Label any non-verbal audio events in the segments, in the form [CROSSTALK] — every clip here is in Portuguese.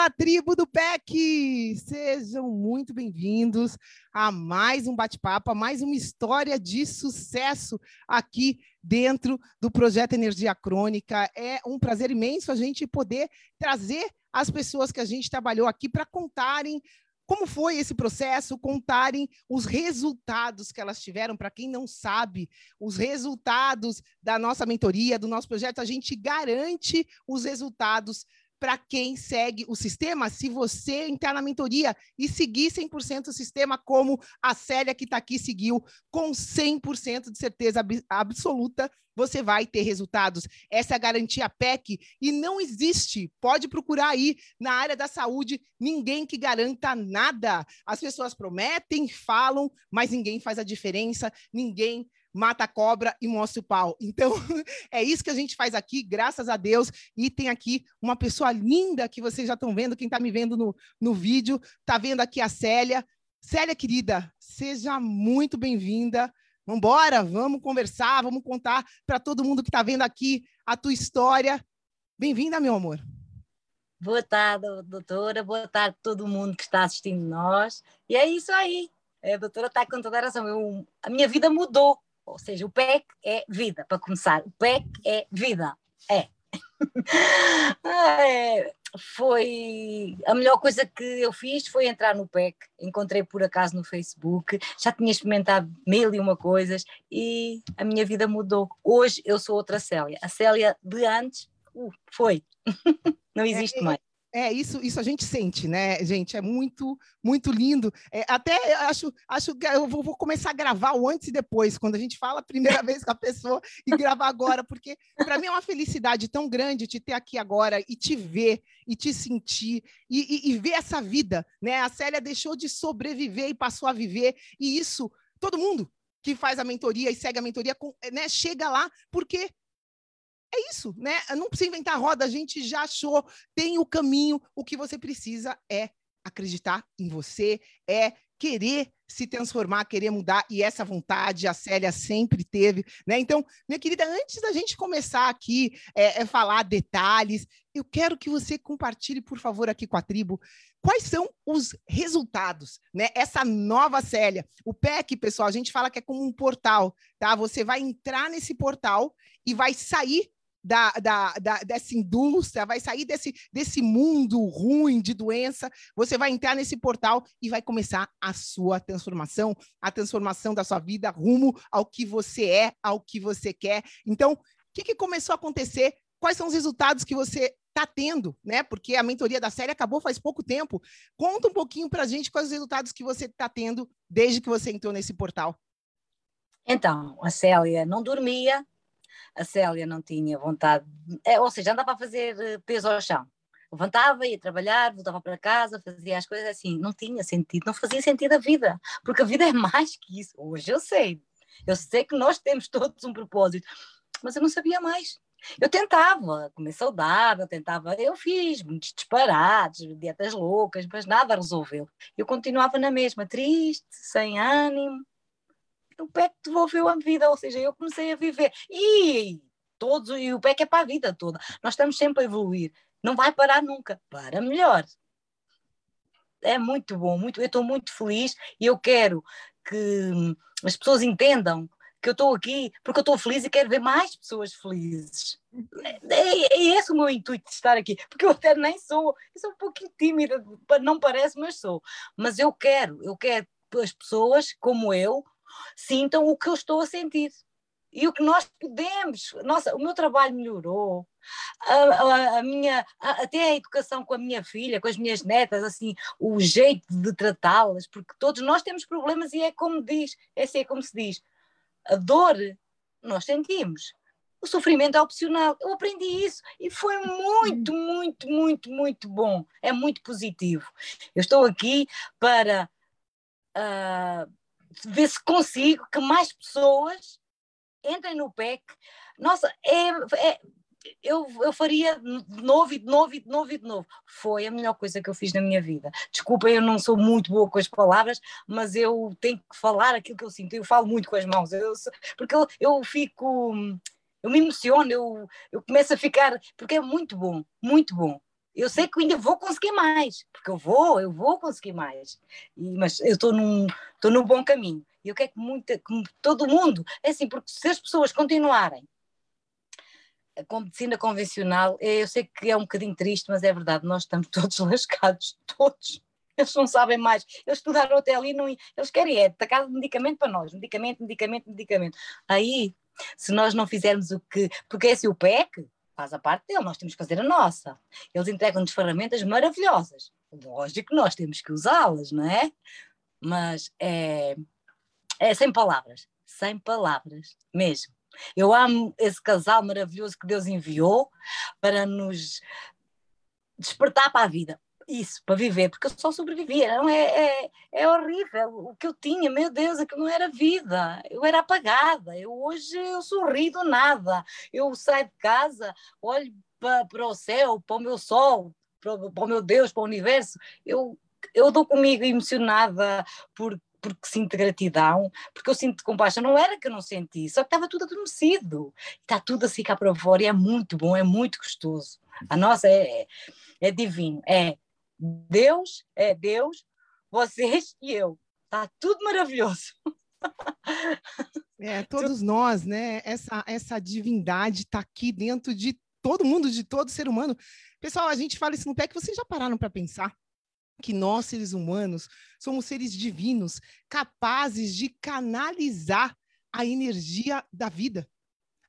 Fala, tribo do PEC! Sejam muito bem-vindos a mais um bate-papo, a mais uma história de sucesso aqui dentro do projeto Energia Crônica. É um prazer imenso a gente poder trazer as pessoas que a gente trabalhou aqui para contarem como foi esse processo, contarem os resultados que elas tiveram. Para quem não sabe, os resultados da nossa mentoria, do nosso projeto, a gente garante os resultados para quem segue o sistema, se você entrar na mentoria e seguir 100% o sistema, como a Célia que está aqui seguiu, com 100% de certeza ab absoluta, você vai ter resultados. Essa é a garantia PEC e não existe, pode procurar aí na área da saúde, ninguém que garanta nada. As pessoas prometem, falam, mas ninguém faz a diferença, ninguém mata a cobra e mostra o pau. Então, [LAUGHS] é isso que a gente faz aqui, graças a Deus. E tem aqui uma pessoa linda que vocês já estão vendo, quem está me vendo no, no vídeo, está vendo aqui a Célia. Célia, querida, seja muito bem-vinda. Vamos embora, vamos conversar, vamos contar para todo mundo que está vendo aqui a tua história. Bem-vinda, meu amor. Boa tarde, doutora. Boa tarde a todo mundo que está assistindo nós. E é isso aí. A doutora está com toda a razão. Eu, a minha vida mudou ou seja, o PEC é vida, para começar. O PEC é vida. É. [LAUGHS] é. Foi a melhor coisa que eu fiz foi entrar no PEC. Encontrei por acaso no Facebook, já tinha experimentado mil e uma coisas e a minha vida mudou. Hoje eu sou outra Célia. A Célia de antes uh, foi. [LAUGHS] Não existe é, mais. É, isso, isso a gente sente, né, gente? É muito, muito lindo. É, até acho, acho que eu vou, vou, começar a gravar o antes e depois, quando a gente fala a primeira [LAUGHS] vez com a pessoa e gravar agora, porque para mim é uma felicidade tão grande te ter aqui agora e te ver e te sentir e, e, e ver essa vida, né? A Célia deixou de sobreviver e passou a viver, e isso todo mundo que faz a mentoria e segue a mentoria, né, chega lá porque é isso, né? Não precisa inventar roda, a gente já achou, tem o caminho. O que você precisa é acreditar em você, é querer se transformar, querer mudar, e essa vontade a Célia sempre teve, né? Então, minha querida, antes da gente começar aqui é, é falar detalhes, eu quero que você compartilhe, por favor, aqui com a tribo, quais são os resultados, né? Essa nova Célia. O PEC, pessoal, a gente fala que é como um portal, tá? Você vai entrar nesse portal e vai sair da, da, da, dessa indústria, vai sair desse, desse mundo ruim de doença, você vai entrar nesse portal e vai começar a sua transformação, a transformação da sua vida rumo ao que você é, ao que você quer. Então, o que, que começou a acontecer? Quais são os resultados que você está tendo, né? Porque a mentoria da série acabou faz pouco tempo. Conta um pouquinho para a gente quais os resultados que você está tendo desde que você entrou nesse portal. Então, a Célia não dormia, a Célia não tinha vontade, é, ou seja, andava a fazer eh, peso ao chão. Levantava, ia trabalhar, voltava para casa, fazia as coisas assim. Não tinha sentido, não fazia sentido a vida, porque a vida é mais que isso. Hoje eu sei, eu sei que nós temos todos um propósito, mas eu não sabia mais. Eu tentava comer saudável, tentava, eu fiz muitos disparates, dietas loucas, mas nada resolveu. Eu continuava na mesma, triste, sem ânimo, o PEC devolveu a vida, ou seja, eu comecei a viver. E todos, e o PEC é para a vida toda. Nós estamos sempre a evoluir. Não vai parar nunca. Para melhor. É muito bom, muito, eu estou muito feliz e eu quero que as pessoas entendam que eu estou aqui porque eu estou feliz e quero ver mais pessoas felizes. É, é, é, esse o meu intuito de estar aqui, porque eu até nem sou, eu sou um pouquinho tímida, não parece, mas sou. Mas eu quero, eu quero que as pessoas como eu sintam o que eu estou a sentir. E o que nós podemos, nossa, o meu trabalho melhorou, a, a, a minha, a, até a educação com a minha filha, com as minhas netas, assim, o jeito de tratá-las, porque todos nós temos problemas e é como diz, é assim é como se diz, a dor nós sentimos, o sofrimento é opcional. Eu aprendi isso e foi muito, muito, muito, muito bom. É muito positivo. Eu estou aqui para uh, ver se consigo que mais pessoas entrem no PEC. Nossa, é, é eu, eu faria de novo e de novo e de novo e de novo. Foi a melhor coisa que eu fiz na minha vida. Desculpa, eu não sou muito boa com as palavras, mas eu tenho que falar aquilo que eu sinto. Eu falo muito com as mãos, eu, porque eu, eu fico, eu me emociono, eu, eu começo a ficar, porque é muito bom, muito bom. Eu sei que ainda vou conseguir mais, porque eu vou, eu vou conseguir mais. E, mas eu estou num, estou num bom caminho. E eu quero que, muita, que todo mundo, é assim, porque se as pessoas continuarem com medicina convencional, eu sei que é um bocadinho triste, mas é verdade, nós estamos [LAUGHS] todos lascados, todos. Eles não sabem mais. Eles estudaram até ali, não, eles querem é tacar medicamento para nós, medicamento, medicamento, medicamento. Aí, se nós não fizermos o que. Porque esse o PEC faz a parte dele, nós temos que fazer a nossa. Eles entregam-nos ferramentas maravilhosas. Lógico que nós temos que usá-las, não é? Mas é, é sem palavras, sem palavras mesmo. Eu amo esse casal maravilhoso que Deus enviou para nos despertar para a vida. Isso, para viver, porque eu só sobrevivia, não é, é, é horrível. O que eu tinha, meu Deus, aquilo não era vida, eu era apagada. Eu hoje eu sorri do nada. Eu saio de casa, olho para, para o céu, para o meu sol, para, para o meu Deus, para o universo. Eu, eu dou comigo emocionada por porque sinto gratidão, porque eu sinto compaixão. Não era que eu não senti, só que estava tudo adormecido. Está tudo assim cá para fora e é muito bom, é muito gostoso. A nossa é, é divino. É Deus, é Deus, vocês e eu. Está tudo maravilhoso. [LAUGHS] É, todos nós, né? Essa, essa divindade está aqui dentro de todo mundo, de todo ser humano. Pessoal, a gente fala isso no pé que vocês já pararam para pensar que nós, seres humanos, somos seres divinos, capazes de canalizar a energia da vida,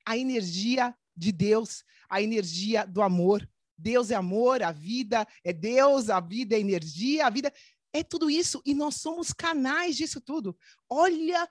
a energia de Deus, a energia do amor. Deus é amor, a vida é Deus, a vida é energia, a vida é tudo isso e nós somos canais disso tudo. Olha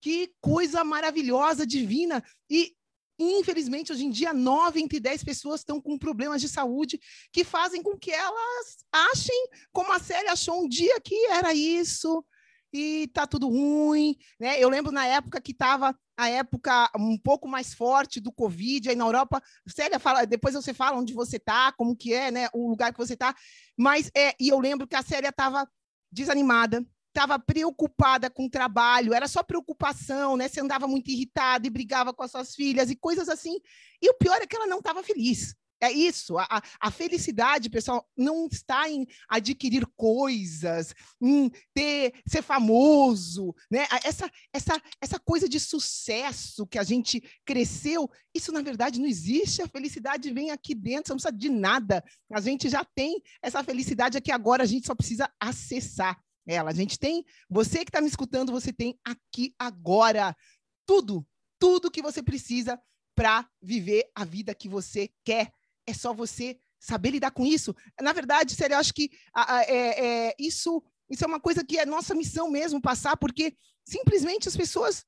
que coisa maravilhosa, divina. E infelizmente, hoje em dia, nove entre dez pessoas estão com problemas de saúde que fazem com que elas achem, como a Célia achou um dia que era isso e tá tudo ruim, né? Eu lembro na época que estava a época um pouco mais forte do Covid, aí na Europa, Célia fala, depois você fala onde você tá, como que é, né, o lugar que você tá, mas é, e eu lembro que a Célia estava desanimada, estava preocupada com o trabalho, era só preocupação, né? Você andava muito irritada e brigava com as suas filhas e coisas assim. E o pior é que ela não estava feliz. É isso, a, a, felicidade, pessoal, não está em adquirir coisas, em ter, ser famoso, né? Essa, essa, essa coisa de sucesso que a gente cresceu, isso na verdade não existe. A felicidade vem aqui dentro, você não precisa de nada. A gente já tem essa felicidade aqui agora, a gente só precisa acessar ela. A gente tem, você que está me escutando, você tem aqui agora tudo, tudo que você precisa para viver a vida que você quer. É só você saber lidar com isso. Na verdade, sério, eu acho que a, a, é, é, isso, isso é uma coisa que é nossa missão mesmo passar, porque simplesmente as pessoas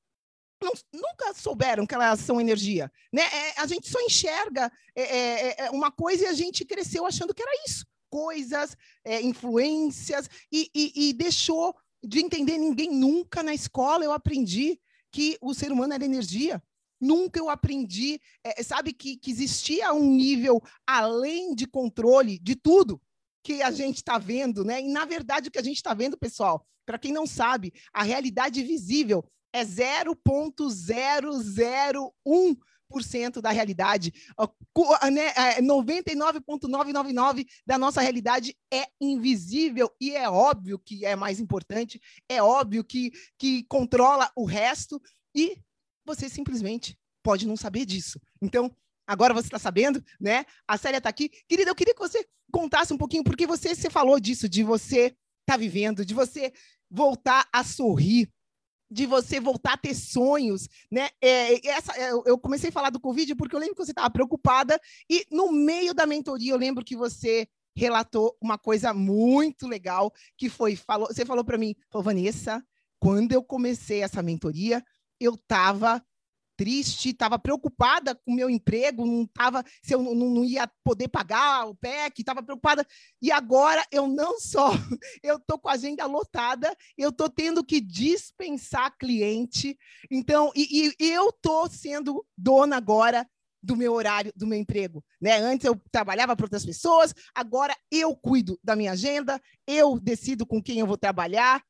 não, nunca souberam que elas são energia. Né? É, a gente só enxerga é, é, é, uma coisa e a gente cresceu achando que era isso coisas, influências, e, e, e deixou de entender ninguém. Nunca na escola eu aprendi que o ser humano era energia. Nunca eu aprendi, é, sabe, que, que existia um nível além de controle de tudo que a gente está vendo, né? E na verdade o que a gente está vendo, pessoal, para quem não sabe, a realidade visível é 0,001% da realidade. 99,999 né, da nossa realidade é invisível e é óbvio que é mais importante, é óbvio que, que controla o resto e você simplesmente pode não saber disso. Então, agora você está sabendo, né? A Célia está aqui. Querida, eu queria que você contasse um pouquinho, porque você, você falou disso, de você estar tá vivendo, de você voltar a sorrir, de você voltar a ter sonhos, né? É, essa, é, eu comecei a falar do Covid porque eu lembro que você estava preocupada e no meio da mentoria eu lembro que você relatou uma coisa muito legal que foi falou, você falou para mim, falou, Vanessa, quando eu comecei essa mentoria eu estava triste, estava preocupada com o meu emprego, não estava se eu não, não, ia poder pagar o PEC, estava preocupada. E agora eu não só [LAUGHS] eu estou com a agenda lotada, eu estou tendo que dispensar cliente. Então, e, e eu estou sendo dona agora do meu horário, do meu emprego, né? Antes eu trabalhava para outras pessoas, agora eu cuido da minha agenda, eu decido com quem eu vou trabalhar,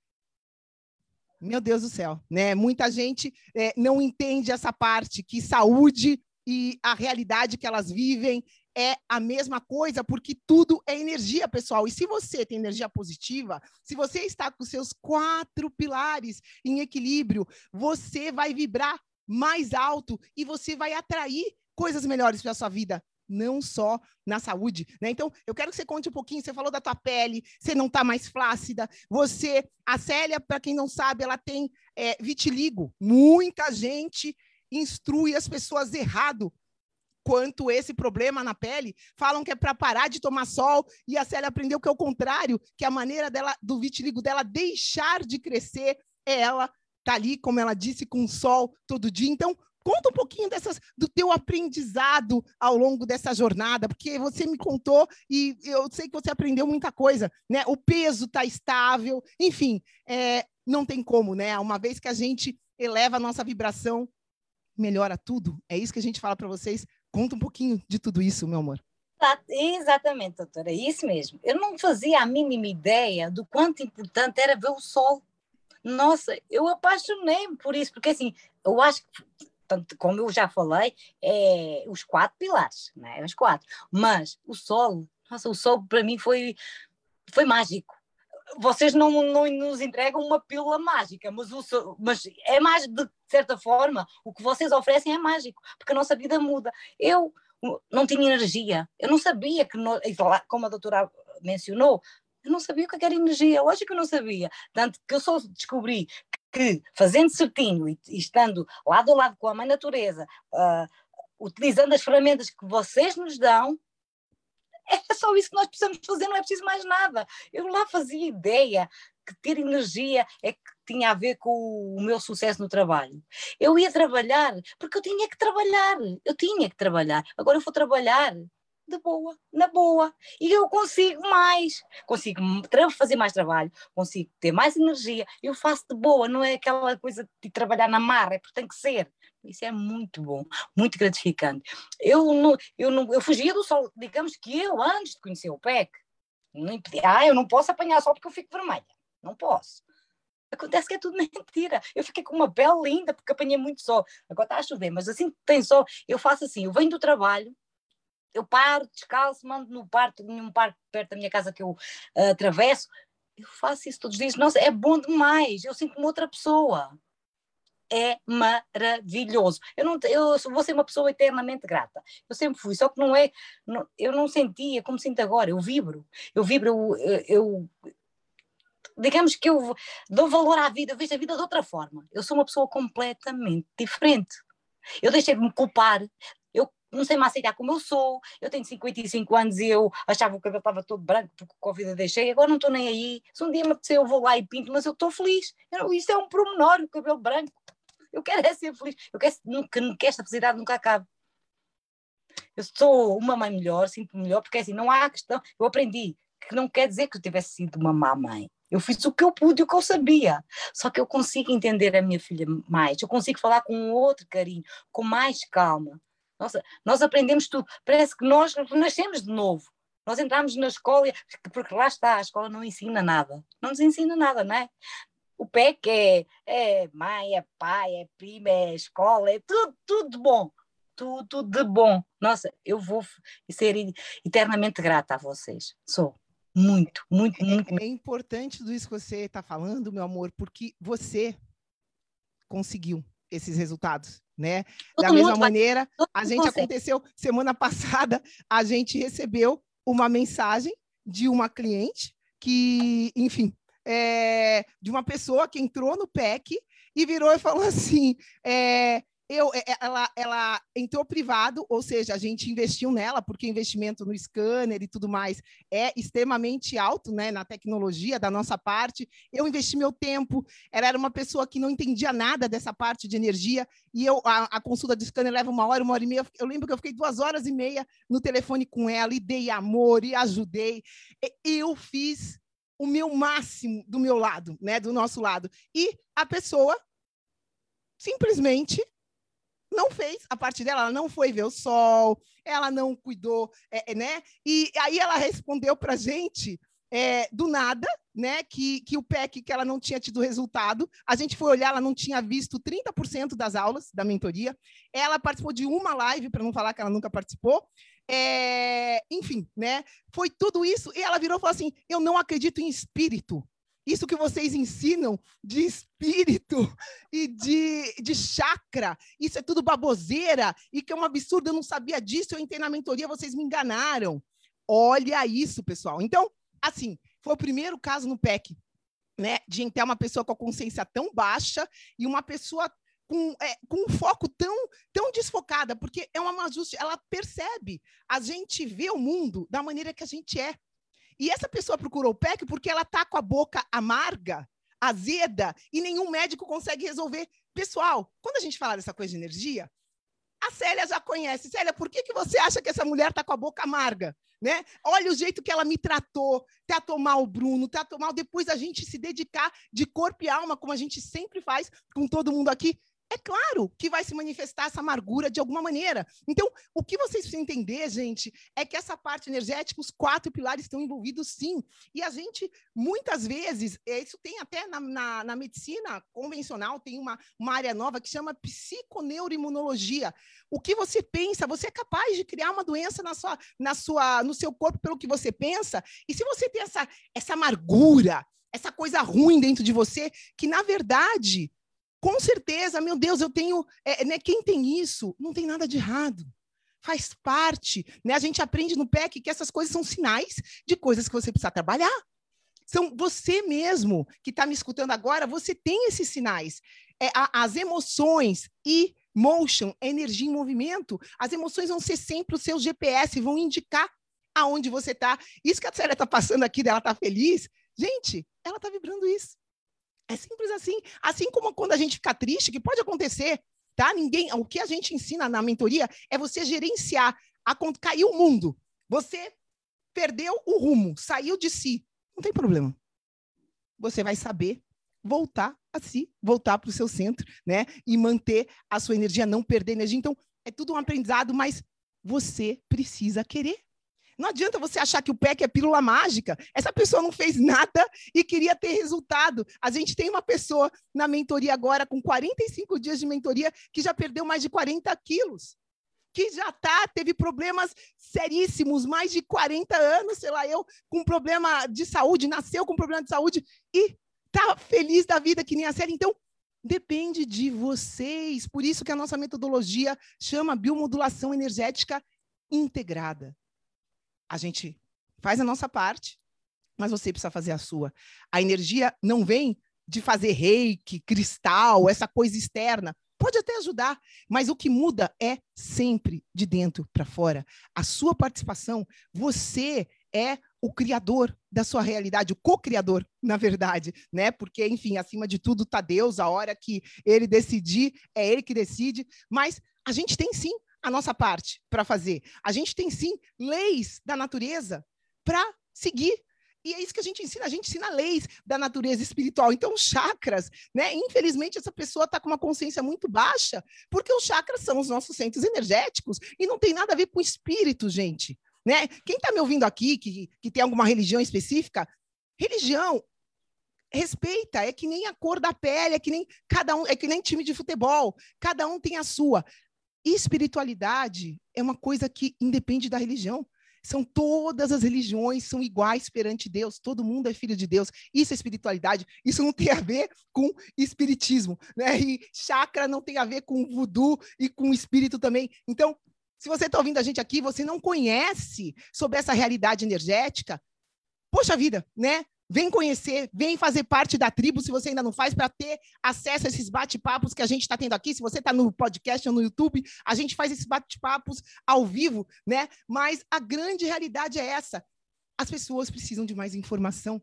meu Deus do céu, né? Muita gente é, não entende essa parte que saúde e a realidade que elas vivem é a mesma coisa, porque tudo é energia, pessoal. E se você tem energia positiva, se você está com seus quatro pilares em equilíbrio, você vai vibrar mais alto e você vai atrair coisas melhores para a sua vida não só na saúde, né? Então, eu quero que você conte um pouquinho, você falou da tua pele, você não está mais flácida, você, a Célia, para quem não sabe, ela tem é, vitiligo, muita gente instrui as pessoas errado quanto esse problema na pele, falam que é para parar de tomar sol, e a Célia aprendeu que é o contrário, que a maneira dela, do vitiligo dela deixar de crescer é ela tá ali, como ela disse, com sol todo dia. Então, Conta um pouquinho dessas, do teu aprendizado ao longo dessa jornada, porque você me contou e eu sei que você aprendeu muita coisa, né? O peso está estável, enfim, é, não tem como, né? Uma vez que a gente eleva a nossa vibração, melhora tudo. É isso que a gente fala para vocês. Conta um pouquinho de tudo isso, meu amor. Exatamente, doutora, é isso mesmo. Eu não fazia a mínima ideia do quanto importante era ver o sol. Nossa, eu apaixonei-me por isso, porque assim, eu acho que portanto, como eu já falei, é os quatro pilares, né? os quatro. Mas o solo, nossa, o solo para mim foi, foi mágico. Vocês não, não nos entregam uma pílula mágica, mas, o, mas é mais, de certa forma, o que vocês oferecem é mágico, porque a nossa vida muda. Eu não tinha energia, eu não sabia que, como a doutora mencionou, eu não sabia o que era energia, hoje que eu não sabia. Tanto que eu só descobri que, fazendo certinho e, estando lado a lado com a mãe natureza, uh, utilizando as ferramentas que vocês nos dão, é só isso que nós precisamos fazer, não é preciso mais nada. Eu lá fazia ideia que ter energia é que tinha a ver com o meu sucesso no trabalho. Eu ia trabalhar porque eu tinha que trabalhar, eu tinha que trabalhar. Agora eu vou trabalhar de boa, na boa. E eu consigo mais, consigo fazer mais trabalho, consigo ter mais energia, eu faço de boa, não é aquela coisa de trabalhar na mar, é porque tem que ser. Isso é muito bom, muito gratificante. Eu não, eu não, eu fugia do sol, digamos que eu antes de conhecer o PEC, não impedia, ah, eu não posso apanhar sol porque eu fico vermelha, não posso. Acontece que é tudo [LAUGHS] mentira. Eu fiquei com uma pele linda porque apanhei muito sol. Agora está a chover, mas assim que tem sol, eu faço assim: eu venho do trabalho, eu paro, descalço, mando no parque, num parque perto da minha casa que eu uh, atravesso, eu faço isso todos os dias. Nossa, é bom demais, eu sinto como outra pessoa. É maravilhoso. Eu, não, eu vou ser uma pessoa eternamente grata. Eu sempre fui, só que não é. Não, eu não sentia como sinto agora. Eu vibro. Eu vibro, eu, eu digamos que eu dou valor à vida, eu vejo a vida de outra forma. Eu sou uma pessoa completamente diferente. Eu deixei de me culpar não sei mais aceitar como eu sou, eu tenho 55 anos e eu achava que o cabelo estava todo branco porque o Covid deixei, agora não estou nem aí, se um dia me apetecer eu vou lá e pinto, mas eu estou feliz, eu, isso é um promenor, o cabelo branco, eu quero é ser feliz, eu quero que, que esta felicidade nunca acabe. Eu sou uma mãe melhor, sinto melhor, porque assim, não há questão, eu aprendi que não quer dizer que eu tivesse sido uma má mãe, eu fiz o que eu pude e o que eu sabia. Só que eu consigo entender a minha filha mais, eu consigo falar com outro carinho, com mais calma. Nossa, nós aprendemos tudo. Parece que nós nascemos de novo. Nós entramos na escola, porque lá está, a escola não ensina nada. Não nos ensina nada, não é? O PEC é, é mãe, é pai, é prima, é escola, é tudo, tudo bom. Tudo de bom. Nossa, eu vou ser eternamente grata a vocês. Sou. Muito, muito, é, muito. É, é importante tudo isso que você está falando, meu amor, porque você conseguiu esses resultados, né? Todo da mesma maneira, a gente consegue. aconteceu semana [LAUGHS] passada, a gente recebeu uma mensagem de uma cliente que, enfim, é, de uma pessoa que entrou no PEC e virou e falou assim: é, eu, é, é, ela, ela entrou privado, ou seja, a gente investiu nela, porque investimento no scanner e tudo mais é extremamente alto né, na tecnologia da nossa parte. Eu investi meu tempo, ela era uma pessoa que não entendia nada dessa parte de energia, e eu a, a consulta do scanner leva uma hora, uma hora e meia. Eu lembro que eu fiquei duas horas e meia no telefone com ela, e dei amor, e ajudei. Eu fiz o meu máximo do meu lado, né, do nosso lado. E a pessoa simplesmente não fez a parte dela, ela não foi ver o sol, ela não cuidou, é, é né? E aí ela respondeu para a gente é, do nada, né? Que, que o PEC, que ela não tinha tido resultado. A gente foi olhar, ela não tinha visto 30% das aulas da mentoria. Ela participou de uma live, para não falar que ela nunca participou. É, enfim, né? Foi tudo isso. E ela virou e falou assim: Eu não acredito em espírito. Isso que vocês ensinam de espírito e de, de chakra, isso é tudo baboseira e que é um absurdo, eu não sabia disso, eu entrei na mentoria, vocês me enganaram. Olha isso, pessoal. Então, assim, foi o primeiro caso no PEC, né, de entrar uma pessoa com a consciência tão baixa e uma pessoa com, é, com um foco tão, tão desfocada, porque é uma ajuste, ela percebe, a gente vê o mundo da maneira que a gente é. E essa pessoa procurou o PEC porque ela está com a boca amarga, azeda, e nenhum médico consegue resolver. Pessoal, quando a gente fala dessa coisa de energia, a Célia já conhece. Célia, por que, que você acha que essa mulher está com a boca amarga? Né? Olha o jeito que ela me tratou, tratou mal o Bruno, tratou mal. Depois a gente se dedicar de corpo e alma, como a gente sempre faz com todo mundo aqui é claro que vai se manifestar essa amargura de alguma maneira. Então, o que vocês precisam entender, gente, é que essa parte energética, os quatro pilares estão envolvidos sim. E a gente, muitas vezes, é, isso tem até na, na, na medicina convencional, tem uma, uma área nova que chama psiconeuroimunologia. O que você pensa, você é capaz de criar uma doença na sua, na sua, no seu corpo pelo que você pensa. E se você tem essa, essa amargura, essa coisa ruim dentro de você, que na verdade com certeza, meu Deus, eu tenho. É, né, quem tem isso, não tem nada de errado. Faz parte. Né? A gente aprende no PEC que essas coisas são sinais de coisas que você precisa trabalhar. São você mesmo que está me escutando agora, você tem esses sinais. É, a, as emoções e motion, energia em movimento, as emoções vão ser sempre o seu GPS, vão indicar aonde você está. Isso que a Célia está passando aqui, dela está feliz, gente, ela está vibrando isso. É simples assim. Assim como quando a gente fica triste, que pode acontecer, tá? Ninguém, o que a gente ensina na mentoria é você gerenciar. A, caiu o mundo, você perdeu o rumo, saiu de si. Não tem problema. Você vai saber voltar a si, voltar para o seu centro, né? E manter a sua energia, não perder energia. Então, é tudo um aprendizado, mas você precisa querer. Não adianta você achar que o PEC é pílula mágica. Essa pessoa não fez nada e queria ter resultado. A gente tem uma pessoa na mentoria agora, com 45 dias de mentoria, que já perdeu mais de 40 quilos. Que já tá, teve problemas seríssimos, mais de 40 anos, sei lá, eu, com problema de saúde, nasceu com problema de saúde e tá feliz da vida, que nem a série. Então, depende de vocês. Por isso que a nossa metodologia chama biomodulação energética integrada. A gente faz a nossa parte, mas você precisa fazer a sua. A energia não vem de fazer reiki, cristal, essa coisa externa. Pode até ajudar, mas o que muda é sempre de dentro para fora. A sua participação, você é o criador da sua realidade, o co-criador, na verdade, né? Porque, enfim, acima de tudo está Deus, a hora que ele decidir, é ele que decide, mas a gente tem sim a nossa parte para fazer. A gente tem sim leis da natureza para seguir. E é isso que a gente ensina, a gente ensina leis da natureza espiritual. Então, chakras, né? Infelizmente, essa pessoa está com uma consciência muito baixa, porque os chakras são os nossos centros energéticos e não tem nada a ver com espírito, gente. Né? Quem está me ouvindo aqui, que, que tem alguma religião específica, religião respeita, é que nem a cor da pele, é que nem cada um, é que nem time de futebol, cada um tem a sua. Espiritualidade é uma coisa que independe da religião. São todas as religiões são iguais perante Deus, todo mundo é filho de Deus. Isso é espiritualidade. Isso não tem a ver com espiritismo, né? E chakra não tem a ver com voodoo e com espírito também. Então, se você está ouvindo a gente aqui, você não conhece sobre essa realidade energética, poxa vida, né? Vem conhecer, vem fazer parte da tribo, se você ainda não faz, para ter acesso a esses bate-papos que a gente está tendo aqui. Se você está no podcast ou no YouTube, a gente faz esses bate-papos ao vivo, né? Mas a grande realidade é essa: as pessoas precisam de mais informação,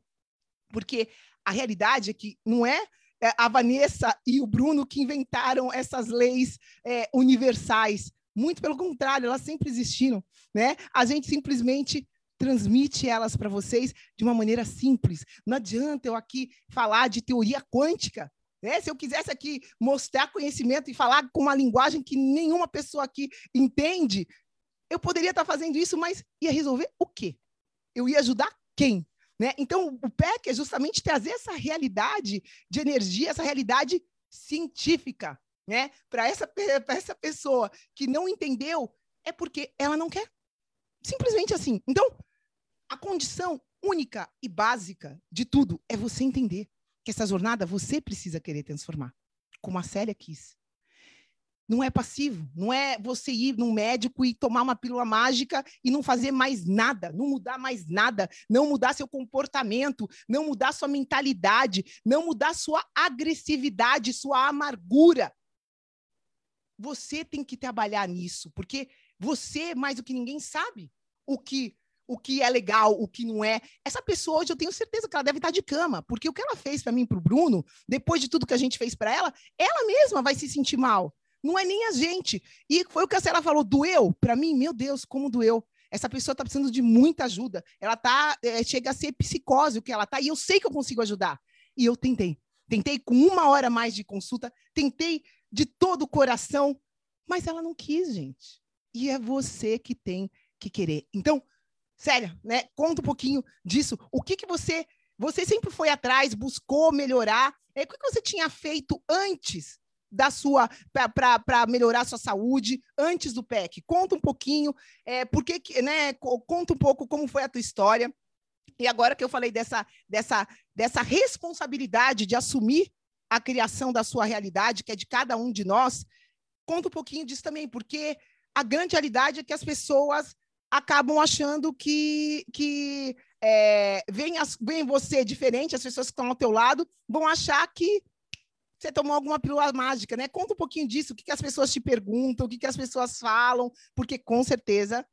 porque a realidade é que não é, é a Vanessa e o Bruno que inventaram essas leis é, universais. Muito pelo contrário, elas sempre existiram, né? A gente simplesmente transmite elas para vocês de uma maneira simples. Não adianta eu aqui falar de teoria quântica. Né? Se eu quisesse aqui mostrar conhecimento e falar com uma linguagem que nenhuma pessoa aqui entende, eu poderia estar fazendo isso, mas ia resolver o quê? Eu ia ajudar quem? Né? Então, o PEC é justamente trazer essa realidade de energia, essa realidade científica, né? Para essa, essa pessoa que não entendeu, é porque ela não quer. Simplesmente assim. Então, a condição única e básica de tudo é você entender que essa jornada você precisa querer transformar, como a Célia quis. Não é passivo, não é você ir num médico e tomar uma pílula mágica e não fazer mais nada, não mudar mais nada, não mudar seu comportamento, não mudar sua mentalidade, não mudar sua agressividade, sua amargura. Você tem que trabalhar nisso, porque você, mais do que ninguém, sabe o que o que é legal, o que não é. Essa pessoa hoje eu tenho certeza que ela deve estar de cama, porque o que ela fez para mim, para o Bruno, depois de tudo que a gente fez para ela, ela mesma vai se sentir mal. Não é nem a gente. E foi o que a Cela falou, doeu para mim, meu Deus, como doeu. Essa pessoa está precisando de muita ajuda. Ela tá, é, chega a ser psicose o que ela tá, e eu sei que eu consigo ajudar. E eu tentei. Tentei com uma hora mais de consulta, tentei de todo o coração, mas ela não quis, gente. E é você que tem que querer. Então, Sério, né? Conta um pouquinho disso. O que, que você. Você sempre foi atrás, buscou melhorar. É, o que, que você tinha feito antes da sua para melhorar a sua saúde antes do PEC? Conta um pouquinho, é, porque, né? Conta um pouco como foi a tua história. E agora que eu falei dessa, dessa, dessa responsabilidade de assumir a criação da sua realidade, que é de cada um de nós, conta um pouquinho disso também, porque a grande realidade é que as pessoas acabam achando que, que é, vem, as, vem você diferente, as pessoas que estão ao teu lado vão achar que você tomou alguma pílula mágica, né? Conta um pouquinho disso, o que, que as pessoas te perguntam, o que, que as pessoas falam, porque com certeza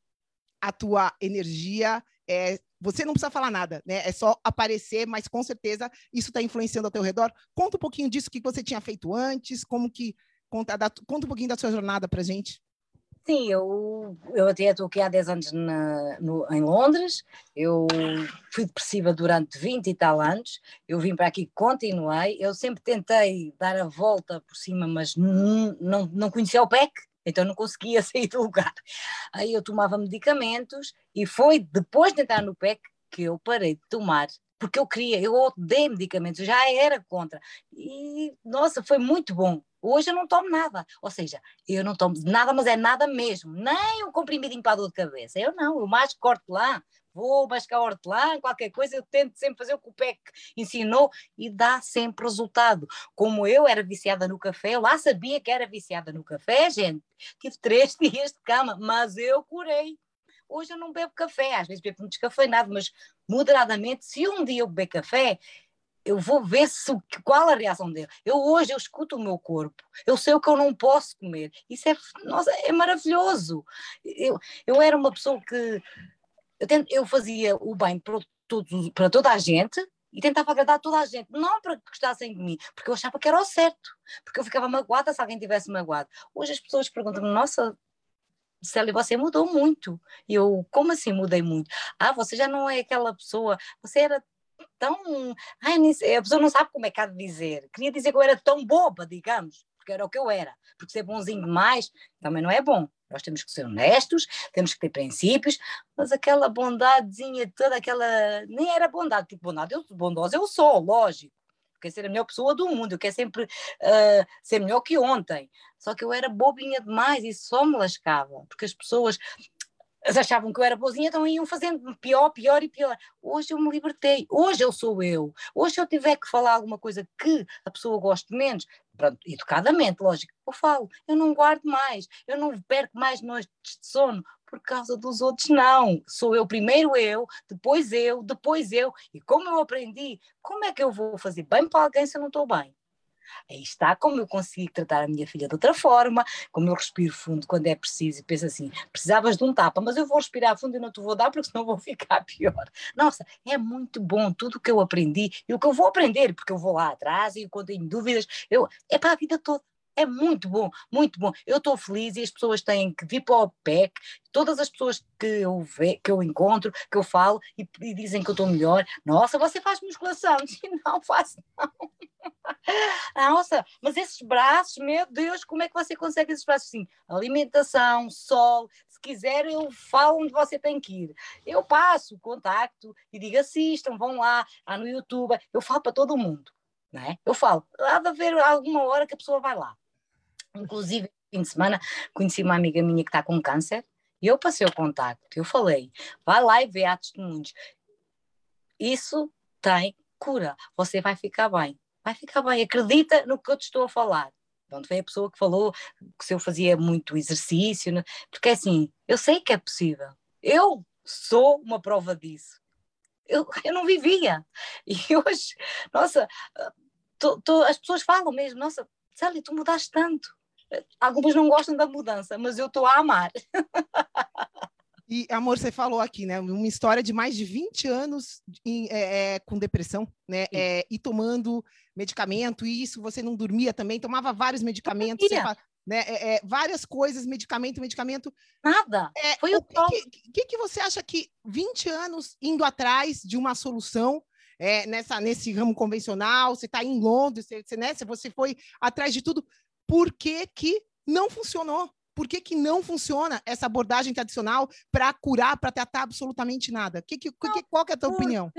a tua energia é. Você não precisa falar nada, né? É só aparecer, mas com certeza isso está influenciando ao teu redor. Conta um pouquinho disso, o que você tinha feito antes, como que. Conta, conta um pouquinho da sua jornada para gente. Sim, eu, eu até estou aqui há 10 anos na, no, em Londres, eu fui depressiva durante 20 e tal anos, eu vim para aqui, continuei, eu sempre tentei dar a volta por cima, mas não, não, conhecia o PEC, então não conseguia [LAUGHS] sair do lugar. Aí eu tomava medicamentos e foi depois de entrar no PEC que eu parei de tomar porque eu queria, eu odeio medicamentos, já era contra. E, nossa, foi muito bom. Hoje eu não tomo nada. Ou seja, eu não tomo nada, mas é nada mesmo. Nem um comprimidinho para a dor de cabeça. Eu não, eu mais corto lá, vou mascar hortelã, qualquer coisa, eu tento sempre fazer o que o PEC ensinou e dá sempre resultado. Como eu era viciada no café, eu lá sabia que era viciada no café, gente. Tive três [LAUGHS] dias de cama, mas eu curei. Hoje eu não bebo café, às vezes bebo muito descafeinado, mas moderadamente, se um dia eu beber café, eu vou ver se, qual a reação dele. Eu hoje eu escuto o meu corpo, eu sei o que eu não posso comer. Isso é, nossa, é maravilhoso. Eu, eu era uma pessoa que eu, tento, eu fazia o bem para, todos, para toda a gente e tentava agradar toda a gente, não para que gostassem de mim, porque eu achava que era o certo, porque eu ficava magoada se alguém tivesse magoado. Hoje as pessoas perguntam-me, nossa, Célia, você mudou muito. E eu, como assim mudei muito? Ah, você já não é aquela pessoa, você era tão. Ai, a pessoa não sabe como é que há de dizer. Queria dizer que eu era tão boba, digamos, porque era o que eu era. Porque ser bonzinho demais também não é bom. Nós temos que ser honestos, temos que ter princípios, mas aquela bondadezinha toda, aquela. Nem era bondade, tipo bondade, eu bondosa eu sou, lógico. quero ser a melhor pessoa do mundo, eu quero sempre uh, ser melhor que ontem. Só que eu era bobinha demais e só me lascava, porque as pessoas achavam que eu era boazinha, então iam fazendo pior, pior e pior. Hoje eu me libertei, hoje eu sou eu. Hoje se eu tiver que falar alguma coisa que a pessoa goste menos, pronto, educadamente, lógico, eu falo, eu não guardo mais, eu não perco mais noites de sono por causa dos outros, não. Sou eu primeiro eu, depois eu, depois eu. E como eu aprendi, como é que eu vou fazer bem para alguém se eu não estou bem? Aí está como eu consigo tratar a minha filha de outra forma, como eu respiro fundo quando é preciso e penso assim: precisavas de um tapa, mas eu vou respirar fundo e não te vou dar porque senão vou [LAUGHS] ficar pior. Nossa, é muito bom tudo o que eu aprendi e o que eu vou aprender, porque eu vou lá atrás e quando tenho dúvidas, eu, é para a vida toda. É muito bom, muito bom. Eu estou feliz e as pessoas têm que vir para o PEC, todas as pessoas que eu, ve, que eu encontro, que eu falo e, e dizem que eu estou melhor. Nossa, você faz musculação? [LAUGHS] Não faço, não. Nossa, mas esses braços, meu Deus, como é que você consegue esses braços assim? Alimentação, sol, se quiser eu falo onde você tem que ir. Eu passo o contacto e digo assistam, vão lá, lá no YouTube, eu falo para todo mundo. Não é? Eu falo, há de haver alguma hora que a pessoa vai lá. Inclusive, fim de semana, conheci uma amiga minha que está com câncer e eu passei o contacto. Eu falei, vai lá e vê há testemunhos. Isso tem cura. Você vai ficar bem. Vai ficar bem. Acredita no que eu te estou a falar. Pronto, foi a pessoa que falou que se eu fazia muito exercício, né? porque assim, eu sei que é possível. Eu sou uma prova disso. Eu, eu não vivia. E hoje, nossa, tô, tô, as pessoas falam mesmo, nossa, Célia, tu mudaste tanto. Algumas não gostam da mudança, mas eu estou a amar. [LAUGHS] E, amor, você falou aqui, né? Uma história de mais de 20 anos em, é, é, com depressão, né? É, e tomando medicamento, e isso você não dormia também, tomava vários medicamentos, fala, né? É, é, várias coisas, medicamento, medicamento. Nada. É, Foi o, o que, que, que, você acha que 20 anos indo atrás de uma solução nessa, nesse ramo convencional, você está em Londres, você, você, né? você foi atrás de tudo por que, que não funcionou? Por que, que não funciona essa abordagem tradicional para curar, para tratar absolutamente nada? Que, que, que, qual que é a tua opinião?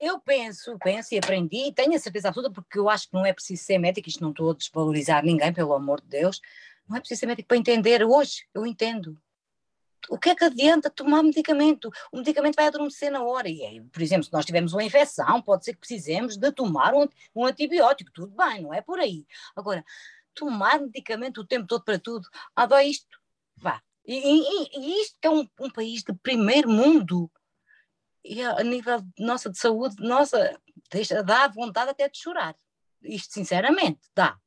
Eu penso, penso e aprendi, e tenho a certeza absoluta, porque eu acho que não é preciso ser médico, isto não estou a desvalorizar ninguém, pelo amor de Deus, não é preciso ser médico para entender. Hoje, eu entendo. O que é que adianta tomar medicamento? O medicamento vai adormecer na hora. E aí, por exemplo, se nós tivermos uma infecção, pode ser que precisemos de tomar um, um antibiótico. Tudo bem, não é por aí. Agora, tomar medicamento o tempo todo para tudo. Ah, dói isto. Vá. E, e, e isto é um, um, país de primeiro mundo. E a, a nível nossa de saúde, nossa, deixa, dá vontade até de chorar. Isto, sinceramente, dá.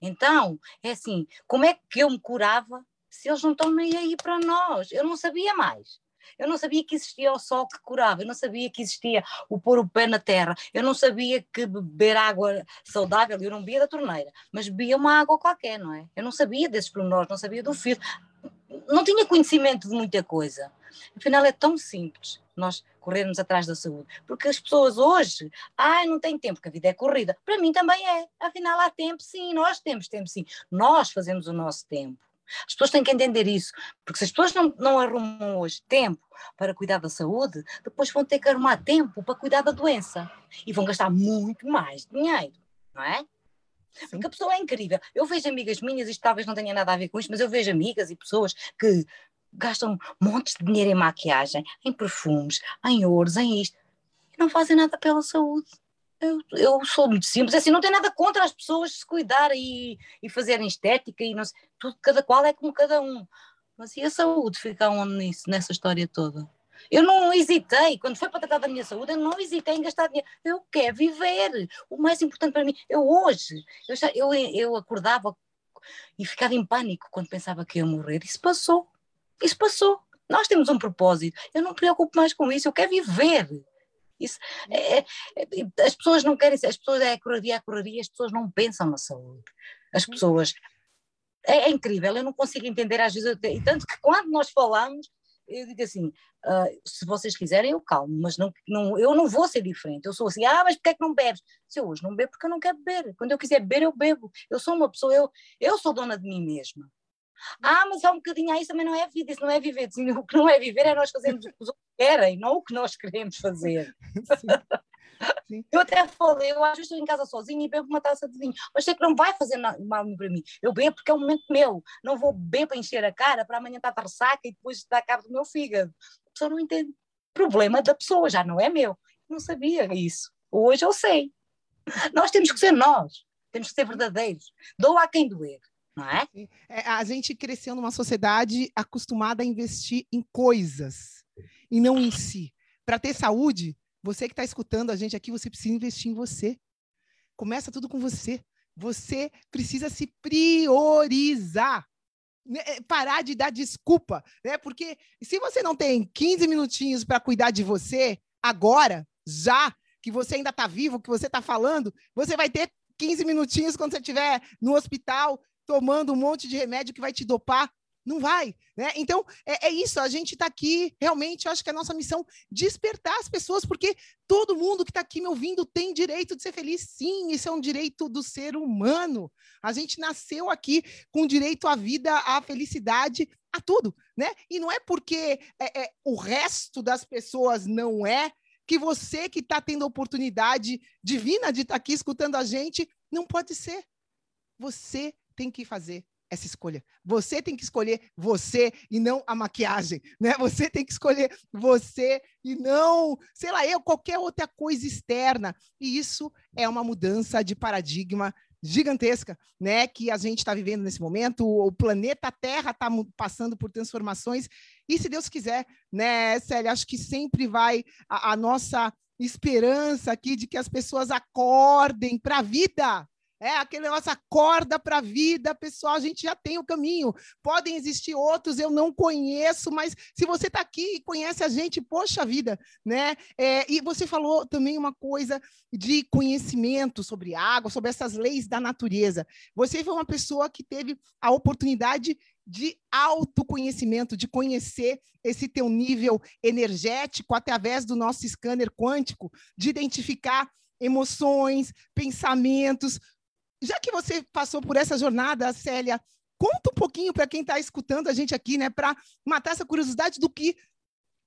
Então, é assim, como é que eu me curava se eles não estão nem aí para nós? Eu não sabia mais. Eu não sabia que existia o sol que curava, eu não sabia que existia o pôr o pé na terra, eu não sabia que beber água saudável, eu não bebia da torneira, mas bebia uma água qualquer, não é? Eu não sabia desses pormenores, não sabia do fio, não tinha conhecimento de muita coisa. Afinal, é tão simples nós corrermos atrás da saúde, porque as pessoas hoje, ai, não tem tempo, porque a vida é corrida. Para mim também é. Afinal, há tempo, sim, nós temos tempo, sim. Nós fazemos o nosso tempo. As pessoas têm que entender isso, porque se as pessoas não, não arrumam hoje tempo para cuidar da saúde, depois vão ter que arrumar tempo para cuidar da doença e vão gastar muito mais dinheiro, não é? Sim. Porque a pessoa é incrível. Eu vejo amigas minhas, isto talvez não tenha nada a ver com isto, mas eu vejo amigas e pessoas que gastam montes de dinheiro em maquiagem, em perfumes, em ouros, em isto, e não fazem nada pela saúde. Eu, eu sou muito simples, assim, não tem nada contra as pessoas se cuidarem e, e fazerem estética e não sei, tudo, cada qual é como cada um. Mas e a saúde fica onde nisso, nessa história toda? Eu não hesitei, quando foi para tratar da minha saúde, eu não hesitei em gastar dinheiro. Eu quero viver. O mais importante para mim, eu hoje, eu, já, eu, eu acordava e ficava em pânico quando pensava que ia morrer. Isso passou. Isso passou. Nós temos um propósito. Eu não me preocupo mais com isso. Eu quero viver. Isso, é, é, é, as pessoas não querem, as pessoas é a correria, a correria, as pessoas não pensam na saúde. As pessoas. É, é incrível, eu não consigo entender às vezes, e tanto que quando nós falamos, eu digo assim: uh, se vocês quiserem, eu calmo, mas não, não, eu não vou ser diferente. Eu sou assim, ah, mas porquê é que não bebes? Se eu hoje não bebo, porque eu não quero beber. Quando eu quiser beber, eu bebo. Eu sou uma pessoa, eu, eu sou dona de mim mesma. Ah, mas há um bocadinho, ah, isso também não é vida, isso não é viver. O que não é viver é nós fazermos o que os outros querem, não o que nós queremos fazer. [LAUGHS] Sim. Eu até falei, eu acho que estou em casa sozinha e bebo uma taça de vinho, mas sei que não vai fazer mal para mim. Eu bebo porque é um momento meu, não vou beber para encher a cara, para amanhã estar de ressaca e depois estar cabo do meu fígado. A pessoa não entende. Problema da pessoa, já não é meu. não sabia isso. Hoje eu sei. Nós temos que ser nós, temos que ser verdadeiros. Doa a quem doer. Não é? é? A gente cresceu numa sociedade acostumada a investir em coisas e não em si. Para ter saúde, você que está escutando a gente aqui, você precisa investir em você. Começa tudo com você. Você precisa se priorizar. Né? É, parar de dar desculpa, né? Porque se você não tem 15 minutinhos para cuidar de você agora, já que você ainda está vivo, que você está falando, você vai ter 15 minutinhos quando você estiver no hospital tomando um monte de remédio que vai te dopar. Não vai, né? Então, é, é isso, a gente está aqui, realmente, eu acho que a nossa missão despertar as pessoas, porque todo mundo que está aqui me ouvindo tem direito de ser feliz, sim, isso é um direito do ser humano. A gente nasceu aqui com direito à vida, à felicidade, a tudo, né? E não é porque é, é, o resto das pessoas não é, que você que está tendo a oportunidade divina de estar tá aqui escutando a gente, não pode ser. Você tem que fazer essa escolha. Você tem que escolher você e não a maquiagem, [LAUGHS] né? Você tem que escolher você e não, sei lá, eu qualquer outra coisa externa. E isso é uma mudança de paradigma gigantesca, né? Que a gente está vivendo nesse momento. O planeta Terra está passando por transformações. E se Deus quiser, né, Célia, acho que sempre vai a, a nossa esperança aqui de que as pessoas acordem para a vida, é aquele negócio, acorda para a vida, pessoal, a gente já tem o caminho. Podem existir outros, eu não conheço, mas se você está aqui e conhece a gente, poxa vida, né? É, e você falou também uma coisa de conhecimento sobre água, sobre essas leis da natureza. Você foi uma pessoa que teve a oportunidade de autoconhecimento, de conhecer esse teu nível energético através do nosso scanner quântico, de identificar emoções, pensamentos, já que você passou por essa jornada, Célia, conta um pouquinho para quem está escutando a gente aqui, né, para matar essa curiosidade do que